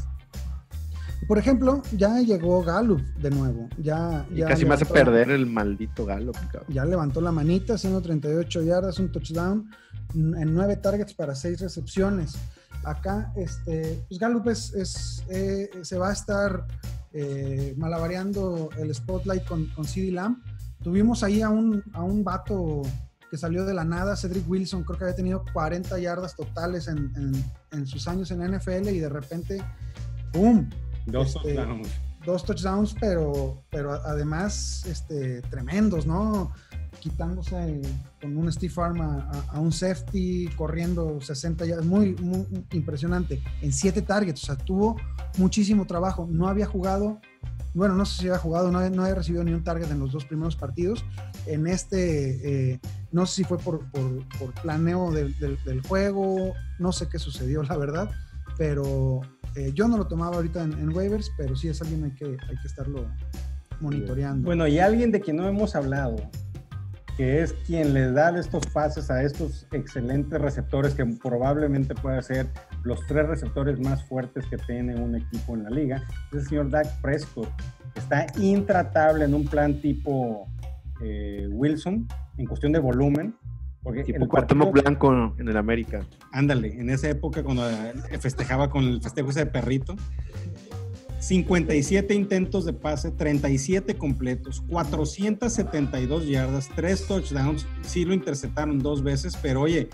Speaker 3: Por ejemplo, ya llegó Gallup de nuevo. Ya,
Speaker 1: Y
Speaker 3: ya
Speaker 1: casi me hace perder el maldito galo. cabrón.
Speaker 3: Ya levantó la manita, haciendo 38 yardas, un touchdown, en 9 targets para 6 recepciones. Acá, este, pues Gallup es, es, eh, se va a estar eh, malabareando el spotlight con, con CD Lamb. Tuvimos ahí a un, a un vato que salió de la nada, Cedric Wilson, creo que había tenido 40 yardas totales en, en- en sus años en la NFL y de repente, ¡pum!
Speaker 2: Dos
Speaker 3: Este,
Speaker 2: touchdowns.
Speaker 3: dos touchdowns, pero, pero además este, tremendos, ¿no? Quitándose con un Steve Arm a, a- un safety, corriendo 60 yardas, muy, muy impresionante. En siete targets, o sea, tuvo muchísimo trabajo. No había jugado, bueno, no sé si había jugado, no, había- no había recibido ni un target en los dos primeros partidos. En este, eh, no sé si fue por, por- por planeo del, del- del juego, no sé qué sucedió, la verdad, pero eh, yo no lo tomaba ahorita en, en waivers, pero sí es alguien que, hay que estarlo monitoreando.
Speaker 2: Bueno, y alguien de quien no hemos hablado, que es quien le da estos pases a estos excelentes receptores que probablemente pueda ser los tres receptores más fuertes que tiene un equipo en la liga, es el señor Dak Prescott. Está intratable en un plan tipo eh, Wilson, en cuestión de volumen. Porque
Speaker 1: Tipo
Speaker 2: el
Speaker 1: Cuauhtémoc
Speaker 2: partido-
Speaker 1: Blanco en el América.
Speaker 2: Ándale, en esa época cuando eh, festejaba con el festejo ese de perrito. 57 intentos de pase, 37 completos, 472 yardas, 3 touchdowns. Sí lo interceptaron dos veces, pero oye,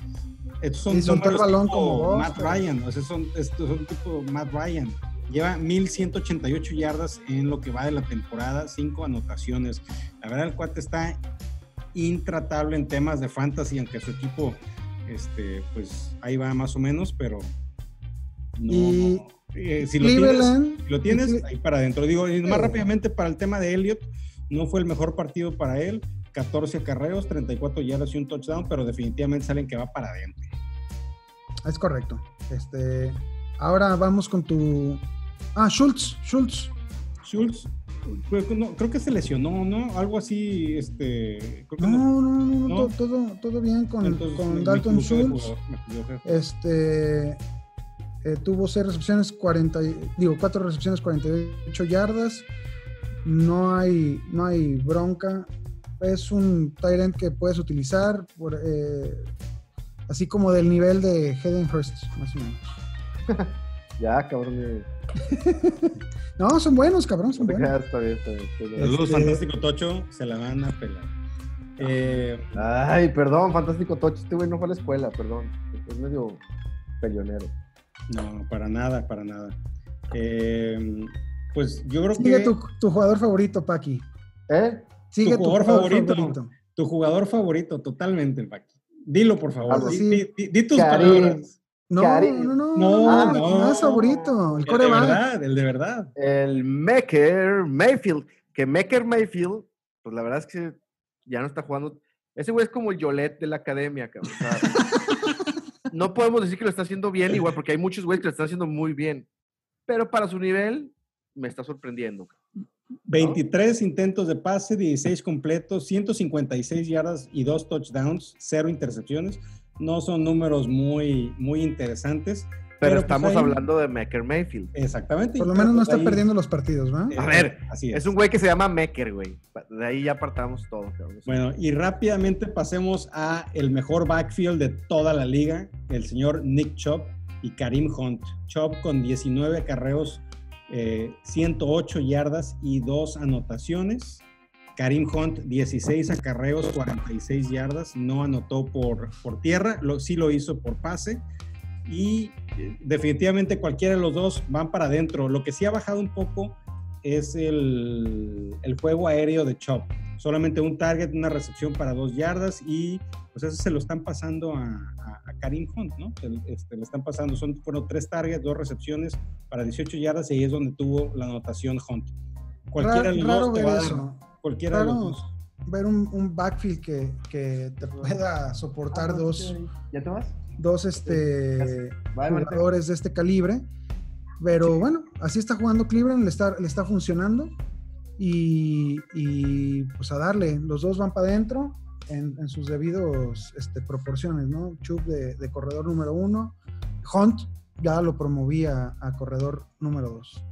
Speaker 2: estos son
Speaker 3: Y el
Speaker 2: números
Speaker 3: balón
Speaker 2: tipo
Speaker 3: como vos,
Speaker 2: Matt
Speaker 3: pero-
Speaker 2: Ryan, o sea, son, estos son tipo Matt Ryan. Lleva 1188 yardas en lo que va de la temporada, 5 anotaciones. La verdad, el cuate está intratable en temas de fantasy, aunque su equipo, este, pues ahí va más o menos, pero no.
Speaker 3: Y
Speaker 2: eh, si lo tienes, si lo tienes, ahí para adentro. Digo, y más rápidamente para el tema de Elliot, no fue el mejor partido para él. 14 acarreos, 34 yardas y un touchdown, pero definitivamente salen que va para adentro.
Speaker 3: es correcto. Este, ahora vamos con tu... Ah, Schultz, Schultz.
Speaker 2: Schultz, no- creo que se lesionó, ¿no? Algo así, este. Creo que
Speaker 3: No, no, no, no,
Speaker 2: ¿No?
Speaker 3: to- Todo, todo bien con,
Speaker 2: Entonces,
Speaker 3: con Dalton Schultz.
Speaker 2: jugador.
Speaker 3: Este eh, tuvo seis recepciones, 40, y- digo, cuatro recepciones, 48 yardas. No hay, no hay bronca. Es un end que puedes utilizar, por, eh, así como del nivel de Hayden Hurst, más o menos.
Speaker 1: Ya, cabrón.
Speaker 3: No, son buenos, cabrón, son buenos.
Speaker 1: está bien, está bien, está bien.
Speaker 2: Saludos,
Speaker 3: Este-
Speaker 2: Fantástico Tocho, se la van a pelar. Eh,
Speaker 1: Ay, perdón, fantástico Tocho. Este güey no fue a la escuela, perdón. Es medio peleonero.
Speaker 2: no, para nada, para nada. Eh, pues yo creo
Speaker 3: Sigue
Speaker 2: que
Speaker 3: tu, tu jugador favorito, Paqui.
Speaker 1: ¿Eh?
Speaker 3: Sigue
Speaker 2: Tu jugador favorito. tu jugador favorito, totalmente, Paqui. Dilo, por favor.
Speaker 1: Algo
Speaker 2: Di,
Speaker 3: así.
Speaker 2: di- di- di tus
Speaker 1: Karim.
Speaker 2: palabras.
Speaker 3: No, no, no,
Speaker 2: No,
Speaker 3: no,
Speaker 2: no.
Speaker 3: no es favorito. El
Speaker 2: El de verdad, el de verdad.
Speaker 1: El Maker Mayfield. Que Maker Mayfield, pues la verdad es que ya no está jugando. Ese güey es como el Yolet de la academia, cabrón. O sea, no podemos decir que lo está haciendo bien igual, porque hay muchos güeyes que lo están haciendo muy bien. Pero para su nivel, me está sorprendiendo. cabrón.
Speaker 2: 23 intentos de pase, 16 completos, 156 yardas y 2 touchdowns, 0 intercepciones. No son números muy, muy interesantes.
Speaker 1: Pero,
Speaker 2: pues,
Speaker 1: estamos
Speaker 2: ahí-
Speaker 1: hablando de Maker Mayfield.
Speaker 2: Exactamente.
Speaker 3: Por lo menos no está
Speaker 2: ahí-
Speaker 3: perdiendo los partidos, ¿va?
Speaker 2: eh,
Speaker 1: A ver,
Speaker 2: así
Speaker 1: Es un güey que se llama Maker, güey. De ahí ya apartamos todo.
Speaker 2: Bueno, y rápidamente pasemos a el mejor backfield de toda la liga, el señor Nick Chubb y Karim Hunt. Chubb con 19 acarreos, eh, 108 yardas y dos anotaciones. Karim Hunt, 16 acarreos, 46 yardas, no anotó por, por tierra, lo, sí lo hizo por pase. Y eh, definitivamente cualquiera de los dos van para adentro. Lo que sí ha bajado un poco es el, el juego aéreo de Chop. Solamente un target, una recepción para dos yardas y pues eso se lo están pasando a, a, Karim Hunt, ¿no? Este, le están pasando, son, fueron tres targets, dos recepciones para 18 yardas y ahí es donde tuvo la anotación Hunt.
Speaker 3: Cualquiera de los dos te va a dar,
Speaker 2: cualquiera de los dos.
Speaker 3: Ver un, un backfield que, que, te pueda soportar ah, dos.
Speaker 1: ¿Ya te vas?
Speaker 3: Dos este, jugadores de este calibre. Pero bueno, así está jugando Cleveland, le está, le está funcionando. Y, y pues a darle, los dos van para adentro en, sus debidos este, proporciones, ¿no? Chubb de, de, corredor número uno, Hunt ya lo promovía a corredor número dos.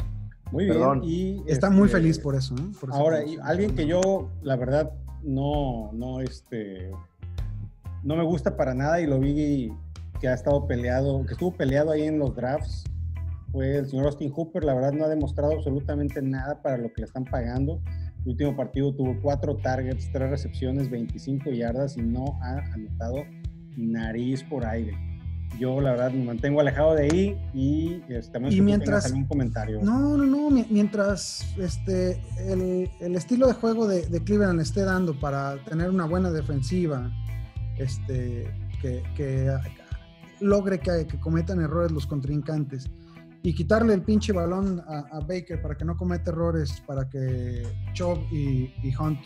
Speaker 2: Muy bien. Y
Speaker 3: está muy este, feliz por eso. ¿eh?
Speaker 2: ahora, alguien que yo, la verdad, no, no, este, no me gusta para nada y lo vi que ha estado peleado, que estuvo peleado ahí en los drafts, fue el señor Austin Hooper. La verdad, no ha demostrado absolutamente nada para lo que le están pagando. El último partido tuvo cuatro targets, tres recepciones, 25 yardas y no ha anotado nariz por aire yo la verdad me mantengo alejado de ahí y este, también
Speaker 3: y mientras
Speaker 2: algún comentario.
Speaker 3: No, no, no, mientras este, el, el estilo de juego de, de, Cleveland le esté dando para tener una buena defensiva, este, que, que logre que, que, cometan errores los contrincantes y quitarle el pinche balón a, a Baker para que no cometa errores, para que Chubb y, y Hunt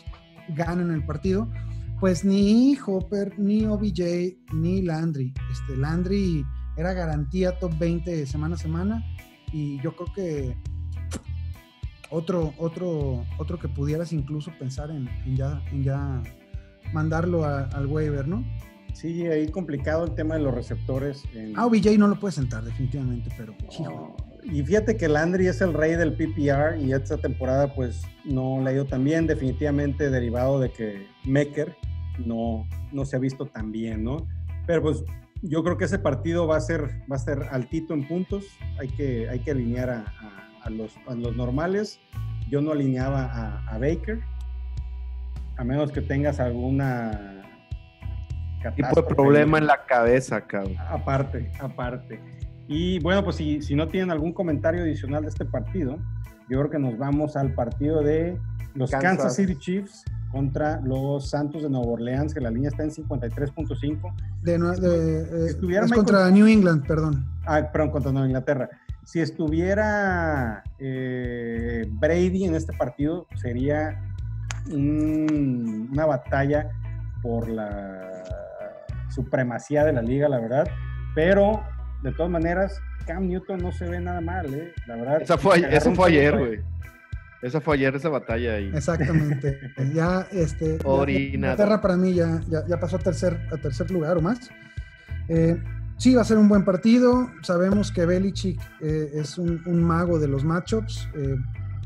Speaker 3: ganen el partido, pues ni Hopper, ni OBJ, ni Landry. Este, Landry era garantía top 20 semana a semana y yo creo que otro, otro, otro que pudieras incluso pensar en, ya, ya mandarlo al waiver, ¿no?
Speaker 2: Sí, ahí complicado el tema de los receptores.
Speaker 3: En... Ah, OBJ no lo puede sentar definitivamente, pero
Speaker 2: Y fíjate que Landry es el rey del PPR y esta temporada pues no le ha ido tan bien, definitivamente derivado de que Mecker no, no se ha visto tan bien, ¿no? Pero pues yo creo que ese partido va a ser, va a ser altito en puntos, hay que, hay que alinear a, los, los, normales. Yo no alineaba a, Baker, a menos que tengas alguna
Speaker 1: tipo de problema en la cabeza, cabrón.
Speaker 2: Aparte, aparte. Y bueno, pues si, si no tienen algún comentario adicional de este partido, yo creo que nos vamos al partido de los Kansas City Chiefs contra los Santos de Nueva Orleans, que la línea está en 53.5.
Speaker 3: De, de, eh, es contra New England, perdón.
Speaker 2: Ah, perdón, contra Nueva Inglaterra. Si estuviera eh, Brady en este partido, sería una batalla por la supremacía de la liga, la verdad. Pero, de todas maneras, Cam Newton no se ve nada mal, ¿eh? La verdad.
Speaker 1: Esa fue, eso fue ayer, güey. Esa fue ayer esa batalla ahí.
Speaker 3: Exactamente. ya, este. Inglaterra para mí ya, ya, pasó a tercer, a tercer lugar o más. Eh, sí, va a ser un buen partido. Sabemos que Belichick eh, es un, mago de los matchups. Eh,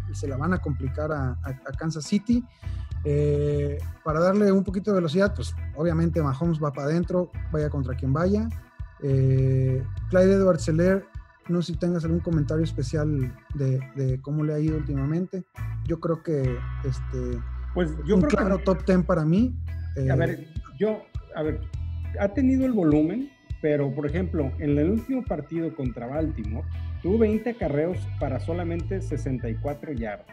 Speaker 3: y se la van a complicar a, Kansas City. para darle un poquito de velocidad, pues obviamente Mahomes va para adentro, vaya contra quien vaya. Clyde Edwards Seller no sé si tengas algún comentario especial de, cómo le ha ido últimamente. Yo creo que este
Speaker 2: pues yo
Speaker 3: un
Speaker 2: creo
Speaker 3: claro top 10 para mí.
Speaker 2: a ver, eh, yo, a ver, ha tenido el volumen, pero por ejemplo, en el último partido contra Baltimore, tuvo 20 acarreos para solamente 64 yardas.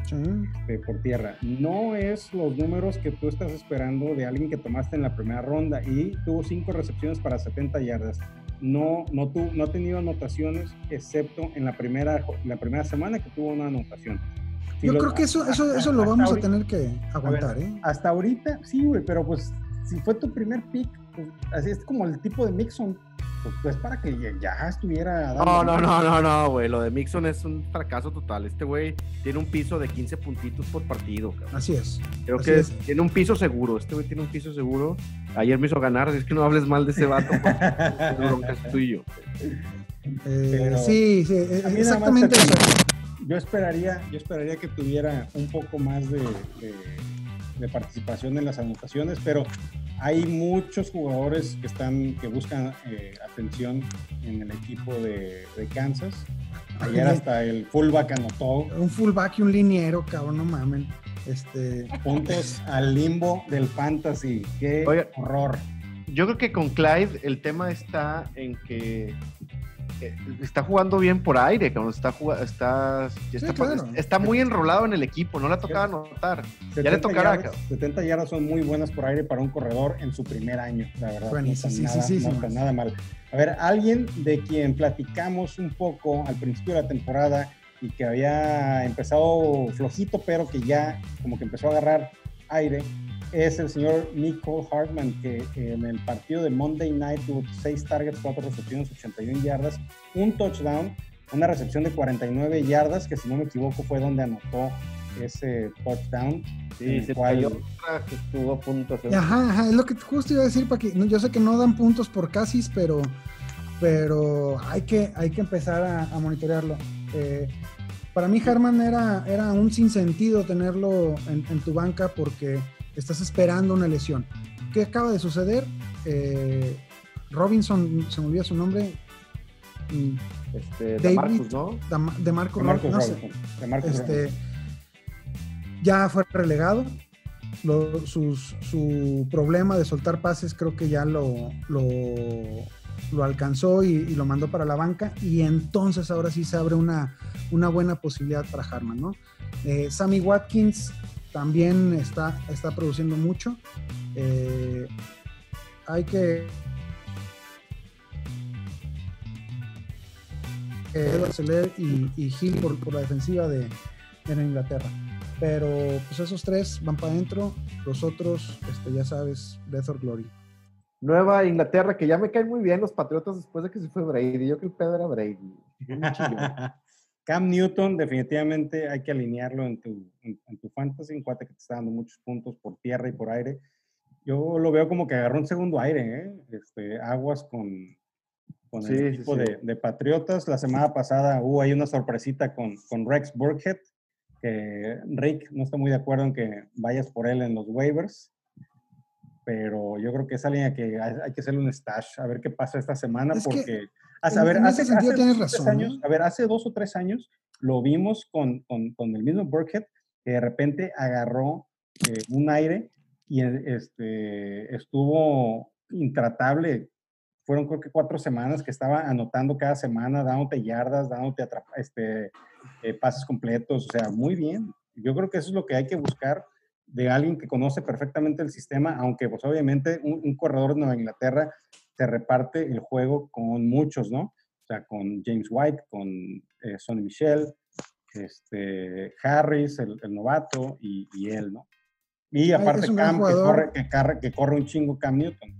Speaker 2: Este, por tierra. No es los números que tú estás esperando de alguien que tomaste en la primera ronda y tuvo 5 recepciones para 70 yardas no, no, tu, no ha tenido anotaciones, excepto en la primera, la primera semana que tuvo una anotación.
Speaker 3: Yo creo que eso, eso, eso lo vamos a tener que aguantar, ¿eh?
Speaker 2: Hasta ahorita, sí, güey, pero pues si fue tu primer pick, pues, así es como el tipo de Mixon pues, pues, para que ya, estuviera.
Speaker 1: No, no, no, no, no, güey. Lo de Mixon es un fracaso total. Este güey tiene un piso de 15 puntitos por partido.
Speaker 3: Así es.
Speaker 1: Creo que tiene un piso seguro. Este güey tiene un piso seguro. Ayer me hizo ganar. Así es que no hables mal de ese vato. es tuyo.
Speaker 3: Eh, sí, sí, e, exactamente.
Speaker 2: Yo esperaría, yo esperaría que tuviera un poco más de, de participación en las anotaciones, pero hay muchos jugadores que están que buscan eh, atención en el equipo de, Kansas. Ayer hasta el fullback anotó.
Speaker 3: Un fullback y un liniero, cabrón, no mamen. Este,
Speaker 2: Puntos al limbo del fantasy. Qué horror.
Speaker 1: Yo creo que con Clyde el tema está en que está jugando bien por aire, cuando está, está,
Speaker 3: Sí,
Speaker 1: está,
Speaker 3: claro.
Speaker 1: está muy enrolado en el equipo, no le ha tocado anotar. Ya le tocará.
Speaker 2: yardas, 70 yardas son muy buenas por aire para un corredor en su primer año, la verdad.
Speaker 3: Bueno,
Speaker 2: no está
Speaker 3: sí, sí,
Speaker 2: nada,
Speaker 3: sí, sí,
Speaker 2: no
Speaker 3: sí,
Speaker 2: está
Speaker 3: más.
Speaker 2: nada mal. A ver, alguien de quien platicamos un poco al principio de la temporada y que había empezado flojito, pero que ya como que empezó a agarrar aire, es el señor Nicole Hartman, que en el partido de Monday Night tuvo 6 targets, 4 recepciones, 81 yardas, un touchdown, una recepción de 49 yardas, que si no me equivoco fue donde anotó ese touchdown.
Speaker 1: Sí, se
Speaker 2: cual-
Speaker 1: cayó que estuvo a punto de hacer-
Speaker 3: Ajá, ajá, es lo que justo iba a decir, Paqui. No, Yo sé que no dan puntos por casis, pero, pero hay, que, hay que empezar a, a monitorearlo. Eh, para mí, Harman era, era un sinsentido tenerlo en, en tu banca porque estás esperando una lesión. ¿Qué acaba de suceder? Eh, Robinson, se me olvida su nombre, mm,
Speaker 1: Este,
Speaker 3: David-
Speaker 1: Marcus, ¿no?
Speaker 3: Dam- de Marco
Speaker 2: De Marcus
Speaker 3: no sé.
Speaker 2: De Marcus
Speaker 3: Este,
Speaker 2: Robinson.
Speaker 3: ya fue relegado. Lo- sus- su problema de soltar pases creo que ya lo, lo, lo alcanzó y, y lo mandó para la banca. Y entonces ahora sí se abre una, una buena posibilidad para Harman. ¿no? Eh, Sammy Watkins también está, está produciendo mucho. Eh, hay que... eh, Edward Seller y, y Hill por, por la defensiva de, de Inglaterra. Pero pues esos tres van para adentro, los otros, este, ya sabes, Death or Glory.
Speaker 1: Nueva Inglaterra, que ya me caen muy bien los Patriotas después de que se fue Brady. Yo creo que el pedo era Brady.
Speaker 2: Cam Newton, definitivamente hay que alinearlo en tu, en, en tu fantasy, un cuate que te está dando muchos puntos por tierra y por aire. Yo lo veo como que agarró un segundo aire, ¿eh? este, aguas con, con
Speaker 1: Sí,
Speaker 2: el equipo
Speaker 1: sí.
Speaker 2: De, de Patriotas. La semana pasada hubo ahí una sorpresita con, con Rex Burkhead, que Rick no está muy de acuerdo en que vayas por él en los waivers, pero yo creo que es alguien a que hay, hay que hacerle un stash, a ver qué pasa esta semana,
Speaker 3: Es
Speaker 2: porque... a ver,
Speaker 3: en ese
Speaker 2: hace,
Speaker 3: sentido
Speaker 2: hace
Speaker 3: tienes razón,
Speaker 2: años,
Speaker 3: ¿no?
Speaker 2: a ver, hace dos o tres años lo vimos con, con, con el mismo Burkhead, que de repente agarró eh, un aire y este, estuvo intratable. Fueron creo que cuatro semanas que estaba anotando cada semana, dándote yardas, dándote atrapa- este, eh, pases completos, o sea, muy bien. Yo creo que eso es lo que hay que buscar de alguien que conoce perfectamente el sistema, aunque pues obviamente un, un corredor de Nueva Inglaterra se reparte el juego con muchos, ¿no? O sea, con James White, con eh, Sonny Michel, este, Harris, el, el novato, y, y él, ¿no? Y aparte Cam, que corre, que, corre, que corre un chingo Cam Newton.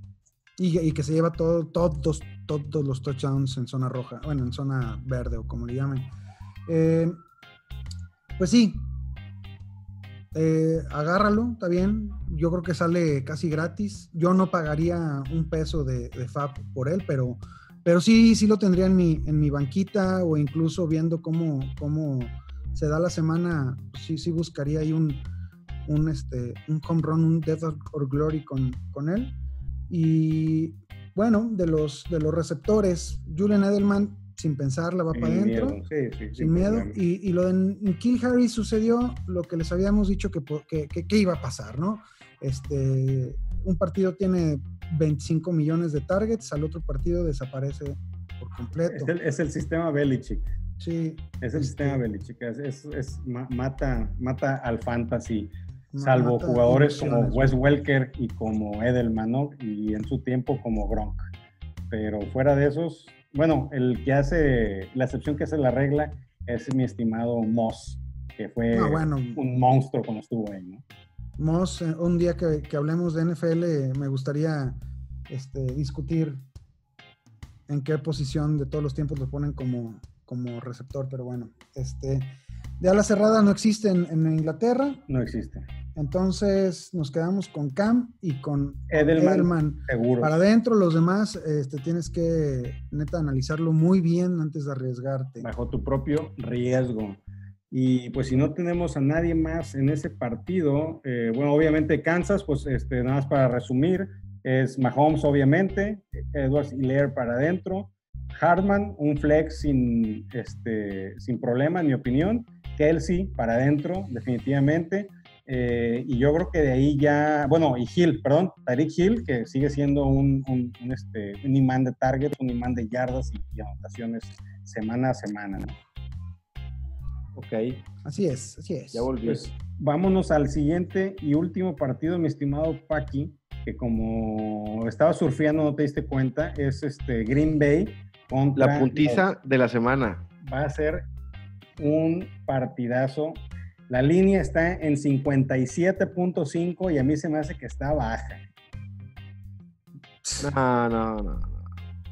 Speaker 3: Y, y que se lleva todo, todos, todos los touchdowns en zona roja, bueno, en zona verde o como le llamen. Eh, pues sí, eh, agárralo, está bien. Yo creo que sale casi gratis. Yo no pagaría un peso de, de FAB por él, pero, pero sí, sí lo tendría en mi, en mi banquita o incluso viendo cómo, cómo se da la semana, sí, sí buscaría ahí un, un, este, un home run, un Death or Glory con, con él. Y bueno, de los, de los receptores, Julian Edelman, sin pensarla, va para
Speaker 2: Sin
Speaker 3: adentro,
Speaker 2: miedo, sí, sí,
Speaker 3: sin miedo.
Speaker 2: problema.
Speaker 3: Y, y lo de Kill Harry sucedió lo que les habíamos dicho que, que, que- que iba a pasar, ¿no? Este, un partido tiene 25 millones de targets, al otro partido desaparece por completo.
Speaker 2: Es el, es el sistema Belichick.
Speaker 3: Sí,
Speaker 2: Es el
Speaker 3: Este-
Speaker 2: sistema Belichick. Es, es- es- ma- mata, mata al fantasy. salvo jugadores como Wes. Welker y como Edelman, ¿no? Y en su tiempo como Gronk. Pero fuera de esos, bueno, el que hace, la excepción que hace la regla es mi estimado Moss, que fue
Speaker 3: Ah, bueno.
Speaker 2: un monstruo cuando estuvo ahí, ¿no?
Speaker 3: Moss, eh, un día que, que hablemos de NFL, me gustaría este, discutir en qué posición de todos los tiempos lo ponen como, como receptor, pero bueno, este, de ala cerrada no existe en, en Inglaterra,
Speaker 2: No existe.
Speaker 3: Entonces nos quedamos con Cam y con
Speaker 2: Edelman,
Speaker 3: Edelman.
Speaker 2: seguro.
Speaker 3: Para adentro, los demás, este, tienes que neta analizarlo muy bien antes de arriesgarte.
Speaker 2: bajo tu propio riesgo. Y pues si no tenemos a nadie más en ese partido, eh, bueno, obviamente Kansas, pues este, nada más para resumir, es Mahomes obviamente, Edwards Hilaire para adentro, Hartman, un flex sin, este, sin problema, en mi opinión, Kelsey para adentro, definitivamente, Eh, y yo creo que de ahí ya, bueno, y Hill, perdón, Tariq Hill, que sigue siendo un, un, este, un imán de targets, un imán de yardas y, anotaciones semana a semana. ¿no?
Speaker 1: Ok.
Speaker 3: Así es, así es.
Speaker 1: Ya volví. Pues,
Speaker 2: vámonos al siguiente y último partido, mi estimado Paqui, que como estaba surfeando, no te diste cuenta, es este Green Bay
Speaker 1: contra... La puntiza de la semana.
Speaker 2: Va a ser un partidazo. La línea está en 57.5 y a mí se me hace que está baja.
Speaker 1: No, no, no.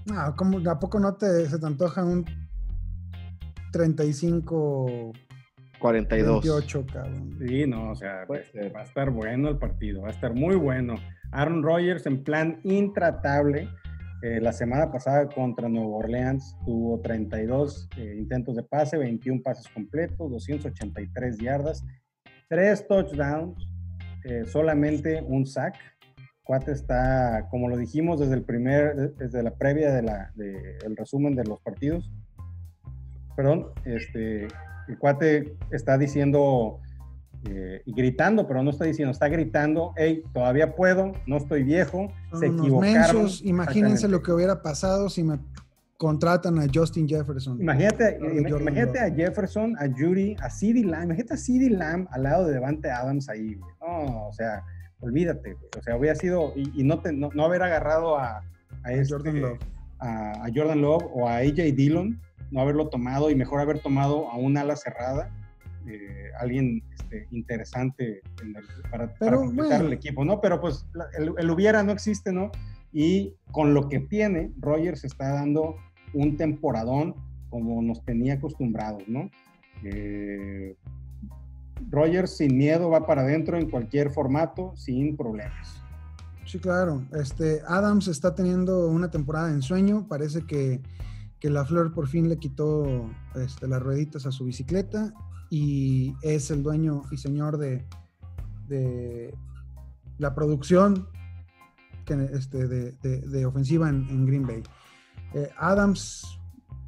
Speaker 3: No, ¿cómo, ¿a poco no te, se te antoja un 35
Speaker 1: 42.
Speaker 3: 28, cabrón.
Speaker 2: Sí, no, o sea, este, va a estar bueno el partido, va a estar muy bueno. Aaron Rodgers en plan intratable. Eh, la semana pasada contra Nueva Orleans tuvo 32 eh, intentos de pase, 21 pases completos, 283 yardas, 3 touchdowns, eh, solamente un sack. Cuate está, como lo dijimos desde el primer, desde la previa del de el resumen de los partidos, perdón, este, el cuate está diciendo eh, y gritando, pero no está diciendo, está gritando, hey, todavía puedo, no estoy viejo, se equivocaron.
Speaker 3: imagínense lo que hubiera pasado si me contratan a Justin Jefferson.
Speaker 2: Imagínate, imagínate a Jefferson, a Judy, a CeeDee Lamb, imagínate a CeeDee Lamb al lado de Devante Adams ahí, No, o sea, olvídate, o sea, hubiera sido, y, no, no, haber agarrado a, a, este, Jordan Love. A, a, Jordan Love o a AJ Dillon, no haberlo tomado y mejor haber tomado a un ala cerrada, eh, alguien este, interesante para, completar el equipo, ¿no? Pero pues el, hubiera no existe, ¿no? Y con lo que tiene, Rogers está dando un temporadón como nos tenía acostumbrados, ¿no? Eh, Rogers sin miedo va para adentro en cualquier formato, sin problemas.
Speaker 3: Sí, claro. Este, Adams está teniendo una temporada en sueño. Parece que que la Flor por fin le quitó este, las rueditas a su bicicleta y es el dueño y señor de, la producción este, de, ofensiva en, Green Bay. Eh, Adams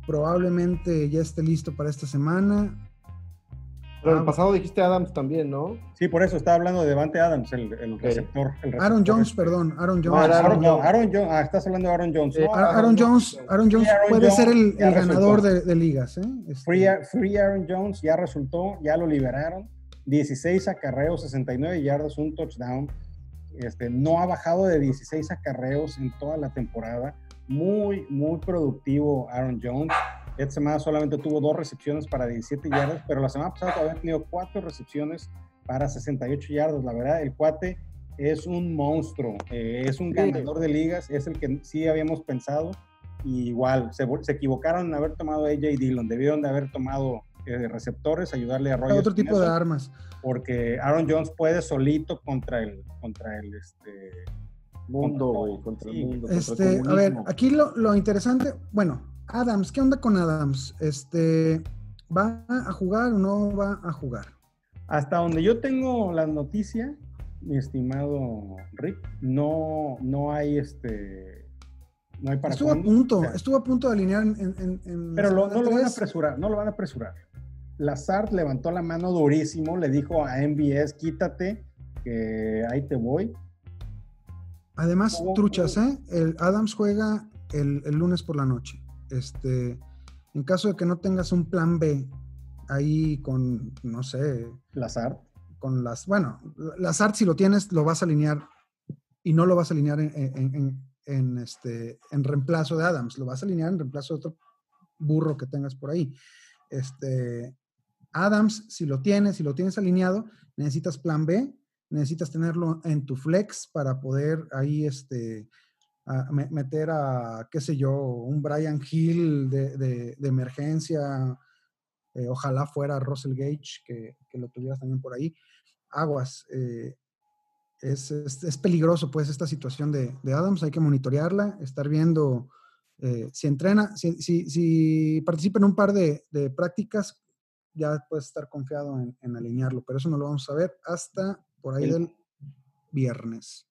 Speaker 3: probablemente ya esté listo para esta semana.
Speaker 1: Pero el ah, pasado dijiste Adams también, ¿no?
Speaker 2: Sí, por eso estaba hablando de Devante Adams, el, receptor,
Speaker 3: Aaron Jones, perdón, Aaron Jones.
Speaker 2: Aaron, Jones. Ah, estás hablando de Aaron Jones.
Speaker 3: Aaron, Jones, Aaron Jones puede ser el, ganador de, ligas. ¿eh?
Speaker 2: Este, free, Aaron Jones ya resultó, ya lo liberaron. 16 acarreos, 69 yardas, un touchdown. Este, no ha bajado de 16 acarreos en toda la temporada. Muy, muy productivo Aaron Jones. Esta semana solamente tuvo dos recepciones para 17 yardas, pero la semana pasada había tenido cuatro recepciones para 68 yardas. La verdad, el cuate es un monstruo, eh, es un ganador de ligas, es el que sí habíamos pensado. Y igual, se, equivocaron en haber tomado a AJ Dillon, debieron de haber tomado eh, receptores, ayudarle a Rogers.
Speaker 3: Otro tipo de armas.
Speaker 2: Porque Aaron Jones puede solito contra el, contra el este,
Speaker 1: mundo, contra, el mundo.
Speaker 3: Este, a ver, aquí lo, lo interesante, bueno, Adams, ¿qué onda con Adams? Este, ¿Va a jugar o no va a jugar?
Speaker 2: Hasta donde yo tengo la noticia, mi estimado Rick, no, no hay este. No hay para
Speaker 3: estuvo a punto, estuvo a punto de alinear en.
Speaker 2: pero no lo van a apresurar, no lo van a apresurar. Lazard levantó la mano durísimo, le dijo a MBS, quítate, que ahí te voy.
Speaker 3: Además, truchas, ¿eh? El Adams juega el lunes por la noche. Este, en caso de que no tengas un plan B ahí con, no sé.
Speaker 2: Las art.
Speaker 3: Con las, bueno, las art si lo tienes, lo vas a alinear y no lo vas a alinear en, este, en reemplazo de Adams, lo vas a alinear en reemplazo de otro burro que tengas por ahí. Este, Adams, si lo tienes, si lo tienes alineado, necesitas plan B, necesitas tenerlo en tu flex para poder ahí este, meter a, qué sé yo, un Brian Hill de, emergencia, eh, ojalá fuera Russell Gage, que, lo tuvieras también por ahí. Aguas, eh, es, es, peligroso pues esta situación de, Adams, hay que monitorearla, estar viendo eh, si entrena, si, si, participa en un par de, prácticas, ya puedes estar confiado en, en, alinearlo, pero eso no lo vamos a ver hasta por ahí del viernes.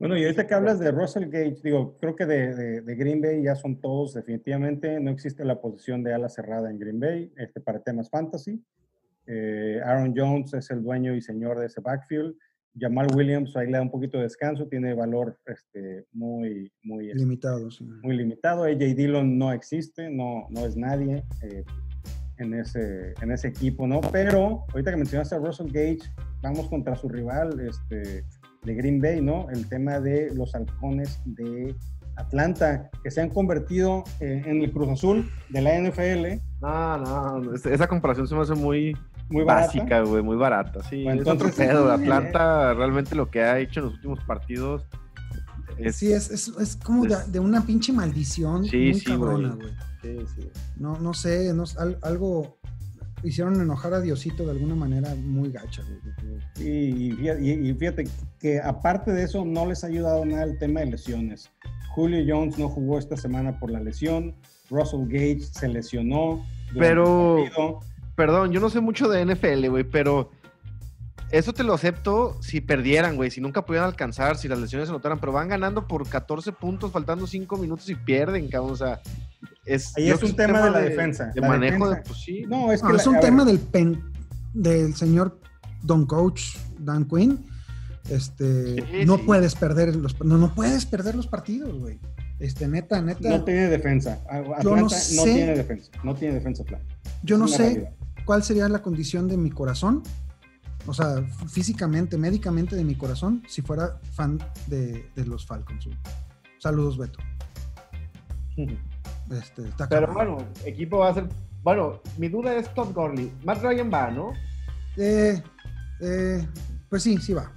Speaker 2: Bueno, y ahorita que hablas de Russell Gage, digo, creo que de, Green Bay ya son todos definitivamente, no existe la posición de ala cerrada en Green Bay este, para temas fantasy. Eh, Aaron Jones es el dueño y señor de ese backfield. Jamal Williams ahí le da un poquito de descanso, tiene valor este, muy, muy este,
Speaker 3: limitado. Sí.
Speaker 2: Muy limitado. AJ Dillon no existe, no, no es nadie eh, en, ese, en ese equipo, ¿no? Pero ahorita que mencionaste a Russell Gage, vamos contra su rival este, de Green Bay, ¿no? El tema de los halcones de Atlanta, que se han convertido eh, en el Cruz Azul de la NFL.
Speaker 1: No, no, esa comparación se me hace muy, muy básica, güey, muy barata. Sí, bueno, entonces, es otro pedo. Atlanta realmente lo que ha hecho en los últimos partidos.
Speaker 3: Es... Sí, es, es, es como es... De, una pinche maldición sí, muy sí, cabrona, güey. Sí, sí. No, no sé, no, algo hicieron enojar a Diosito de alguna manera muy gacha.
Speaker 2: Güey. Y, y, y, fíjate que aparte de eso no les ha ayudado nada el tema de lesiones. Julio Jones no jugó esta semana por la lesión. Russell Gage se lesionó.
Speaker 1: Pero perdón, yo no sé mucho de NFL, güey, pero eso te lo acepto si perdieran, güey, si nunca pudieran alcanzar, si las lesiones se notaran, pero van ganando por 14 puntos, faltando 5 minutos y pierden, cabrón, o sea,
Speaker 2: es, Ahí es un, tema, tema, de la defensa.
Speaker 1: De
Speaker 2: la
Speaker 1: manejo
Speaker 2: defensa.
Speaker 1: de, pues sí.
Speaker 3: No, es, que no, la, es un tema del, pen, del señor Don Coach Dan Quinn. Este, sí, no sí. puedes perder los, no, no puedes perder los partidos, güey. Este, neta, neta.
Speaker 2: No tiene defensa. Atlanta
Speaker 3: yo no,
Speaker 2: no
Speaker 3: sé,
Speaker 2: tiene defensa. No tiene defensa plan.
Speaker 3: Yo no sé realidad. cuál sería la condición de mi corazón, o sea, físicamente, médicamente de mi corazón, si fuera fan de, de los Falcons. Saludos, Beto.
Speaker 1: Este, está Pero cabrón. bueno, equipo va a ser. Bueno, mi duda es Todd Gurley. Matt Ryan va, ¿no?
Speaker 3: Eh, eh, pues sí, sí va.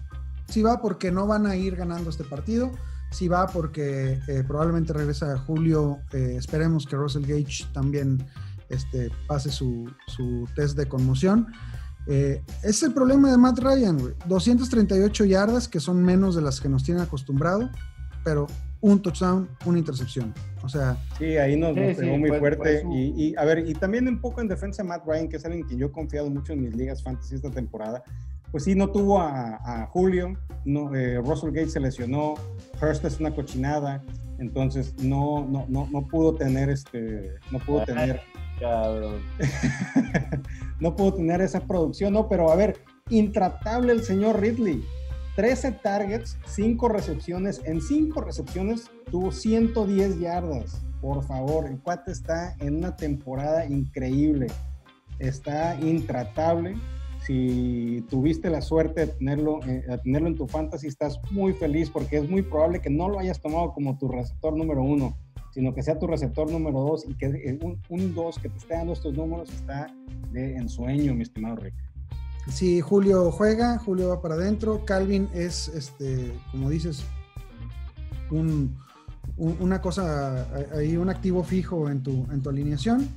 Speaker 3: Sí va porque no van a ir ganando este partido. Sí va porque eh, probablemente regresa Julio. Eh, esperemos que Russell Gage también este, pase su, su, test de conmoción. Eh, es el problema de Matt Ryan, güey. 238 yardas, que son menos de las que nos tienen acostumbrado, pero un touchdown, una intercepción. O sea.
Speaker 2: Sí, ahí nos, nos sí, pegó sí, muy pues, fuerte. Pues, y, y, a ver, y también un poco en defensa de Matt Ryan, que es alguien que yo he confiado mucho en mis ligas fantasy esta temporada. Pues sí, no tuvo a, a Julio, no, eh, Russell Gates se lesionó, Hurst es una cochinada, entonces no, no, no, no pudo tener este, no pudo tener.
Speaker 1: Cabrón.
Speaker 2: no pudo tener esa producción, no, pero a ver, intratable el señor Ridley. 13 targets, 5 recepciones. En 5 recepciones tuvo 110 yardas. Por favor, el cuate está en una temporada increíble. Está intratable. Si tuviste la suerte de tenerlo, eh, de tenerlo en tu fantasy, estás muy feliz porque es muy probable que no lo hayas tomado como tu receptor número uno, sino que sea tu receptor número dos y que eh, un, un dos que te esté dando estos números está de ensueño, mi estimado Rick.
Speaker 3: Sí, Julio juega, Julio va para adentro. Calvin es, este, como dices, un, una cosa, ahí un activo fijo en tu, en tu alineación.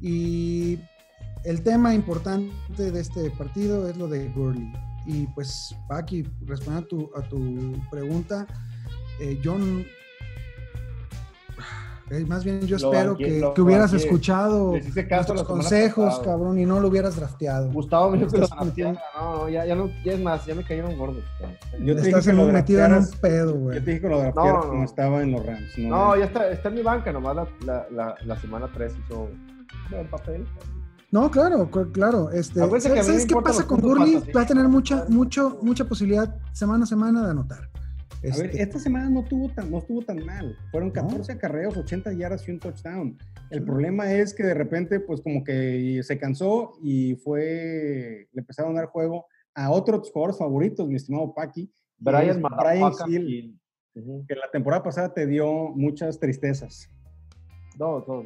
Speaker 3: Y el tema importante de este partido es lo de Gurley. Y pues, Paki, respondiendo a tu, a tu pregunta, eh, yo eh, más bien yo espero que, lo, que, hubieras escuchado los consejos, cabrón, y no lo hubieras drafteado.
Speaker 1: Gustavo me dijo que lo drafteara. No, no, ya, ya, no, ya es más, ya me cayeron gordos.
Speaker 3: Yo te Estás en metido en un pedo, güey.
Speaker 2: Yo te dije que lo draftearas no, como estaba en los Rams.
Speaker 1: No, no ya está, está en mi banca, nomás la, la, la, la semana 3 hizo el papel.
Speaker 3: No, claro, claro. Este, ¿Sabes, ¿sabes qué pasa con Gurley? Va a tener mucha, mucho, mucha posibilidad semana a semana de anotar.
Speaker 2: Este... A ver, esta semana no, tuvo tan, no estuvo tan mal. Fueron 14 ¿No? acarreos, 80 yardas y un touchdown. El sí. problema es que de repente, pues como que se cansó y fue, le empezaron a dar juego a otros jugadores favoritos, mi estimado Paki.
Speaker 1: Brian,
Speaker 2: Brian Hill, uh -huh. que la temporada pasada te dio muchas tristezas.
Speaker 1: No, todos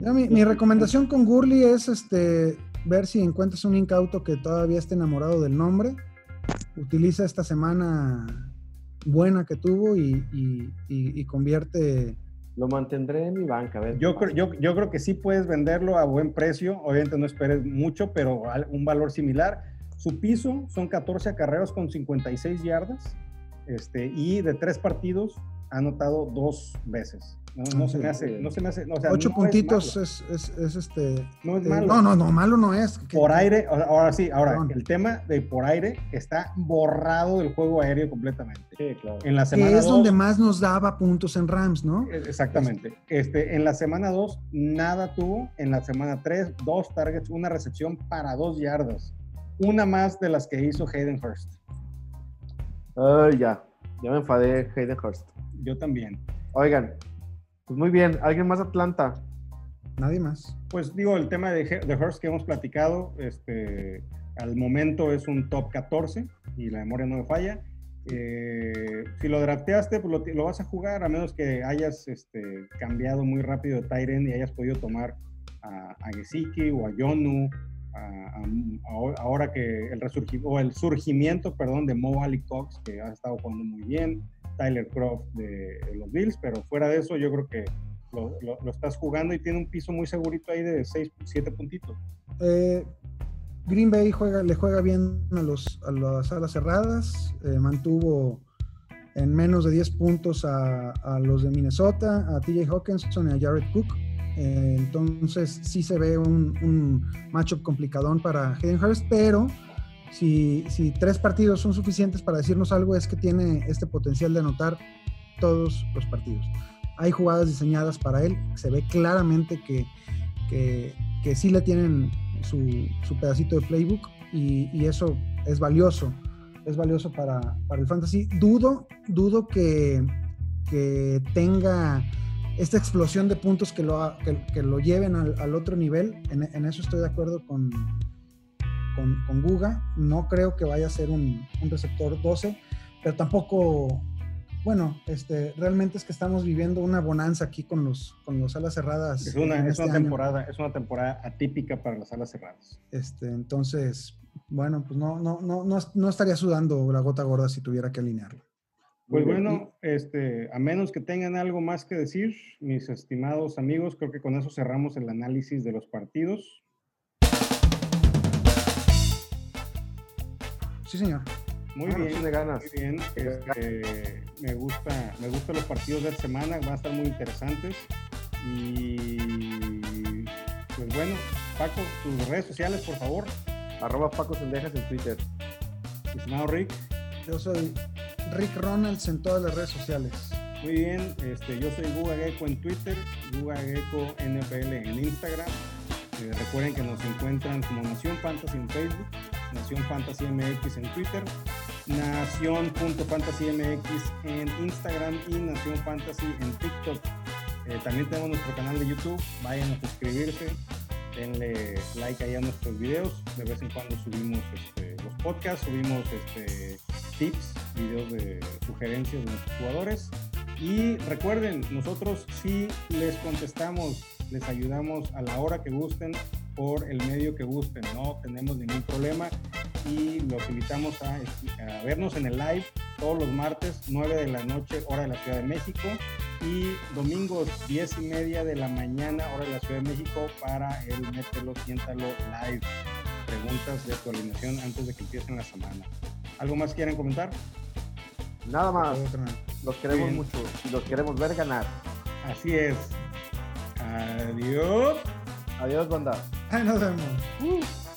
Speaker 1: no.
Speaker 3: Mi, mi, recomendación con Gurley es este, ver si encuentras un incauto que todavía esté enamorado del nombre. Utiliza esta semana buena que tuvo y, y, y, y convierte.
Speaker 1: Lo mantendré en mi banca. A ver,
Speaker 2: yo, creo, yo, yo creo que sí puedes venderlo a buen precio. Obviamente no esperes mucho, pero un valor similar. Su piso son 14 acarreos con 56 yardas. Este, y de tres partidos ha anotado dos veces. No, se me hace, no se me hace,
Speaker 3: Ocho puntitos es, es, es, este.
Speaker 2: No es
Speaker 3: eh,
Speaker 2: malo.
Speaker 3: no, no, no, malo no es.
Speaker 2: por aire, ahora sí, ahora, el tema de por aire está borrado del juego aéreo completamente.
Speaker 1: Sí, claro.
Speaker 2: En la semana
Speaker 3: que es donde más nos daba puntos en Rams, ¿no?
Speaker 2: E, exactamente. Este, en la semana 2, nada tuvo. En la semana 3, dos targets, una recepción para dos yardas. Una más de las que hizo Hayden Hurst.
Speaker 1: Ay, ya. Ya me enfadé, Hayden Hurst.
Speaker 2: Yo también.
Speaker 1: Oigan, pues muy bien. ¿Alguien más Atlanta?
Speaker 3: Nadie más.
Speaker 2: Pues digo, el tema de, de Hurst que hemos platicado, este, al momento es un top 14 y la memoria no me falla. Eh, si lo drafteaste, pues lo, vas a jugar, a menos que hayas este, cambiado muy rápido de Tyren y hayas podido tomar a, a Gesicki o a Yonu, ahora que el resurgimiento, o el surgimiento, perdón, de Mo Ali Cox, que ha estado jugando muy bien, Tyler Croft de, los Bills, pero fuera de eso yo creo que lo, estás jugando y tiene un piso muy segurito ahí de 6, 7 puntitos.
Speaker 3: Eh, Green Bay juega, le juega bien a, los, a las alas cerradas, eh, mantuvo en menos de 10 puntos a, los de Minnesota, a TJ Hawkinson y a Jared Cook. Eh, entonces sí se ve un, matchup complicadón para Hayden Hurst, pero si, tres partidos son suficientes para decirnos algo es que tiene este potencial de anotar todos los partidos. Hay jugadas diseñadas para él, se ve claramente que, que, sí le tienen su, pedacito de playbook y, eso es valioso, es valioso para, el fantasy. Dudo, dudo que, que tenga esta explosión de puntos que lo, que, lo lleven al, otro nivel. En, eso estoy de acuerdo con, con, con, Guga. No creo que vaya a ser un, un receptor 12, pero tampoco bueno, este, realmente es que estamos viviendo una bonanza aquí con los, con los alas cerradas.
Speaker 2: Es una, es este una temporada, es una temporada atípica para las alas cerradas.
Speaker 3: Este, entonces, bueno, pues no, no, no, no, no estaría sudando la gota gorda si tuviera que alinearlo.
Speaker 2: Pues bueno, este, a menos que tengan algo más que decir, mis estimados amigos, creo que con eso cerramos el análisis de los partidos.
Speaker 3: Sí, señor.
Speaker 2: Muy bien, de ganas. muy bien. Este, me gusta, me gustan los partidos de esta semana, van a estar muy interesantes. Y pues bueno, Paco, tus redes sociales, por favor.
Speaker 1: Arroba Paco Sendejas en Twitter.
Speaker 2: Estimado Rick.
Speaker 3: Yo soy Rick Ronalds en todas las redes sociales.
Speaker 2: Muy bien, este, yo soy Guga Gecko en Twitter, Guga Gecko NFL en Instagram. Eh, recuerden que nos encuentran como Nación Fantasy en Facebook, Nación Fantasy MX en Twitter, Nación.fantasymx en Instagram y Nación Fantasy en TikTok. Eh, también tenemos nuestro canal de YouTube, vayan a suscribirse, denle like ahí a nuestros videos. De vez en cuando subimos este, los podcasts, subimos este, tips, videos de sugerencias de nuestros jugadores. Y recuerden, nosotros sí les contestamos, les ayudamos a la hora que gusten, por el medio que gusten, no tenemos ningún problema y los invitamos a, a, vernos en el live todos los martes, 9 de la noche, hora de la Ciudad de México y domingos, 10 y media de la mañana, hora de la Ciudad de México para el Mételo, Siéntalo Live. Preguntas de tu alineación antes de que empiecen la semana. ¿Algo más quieren comentar?
Speaker 1: Nada más. Los queremos mucho y los queremos ver ganar.
Speaker 2: Así es. Adiós.
Speaker 1: Adiós, banda.
Speaker 3: Nos vemos. Uh.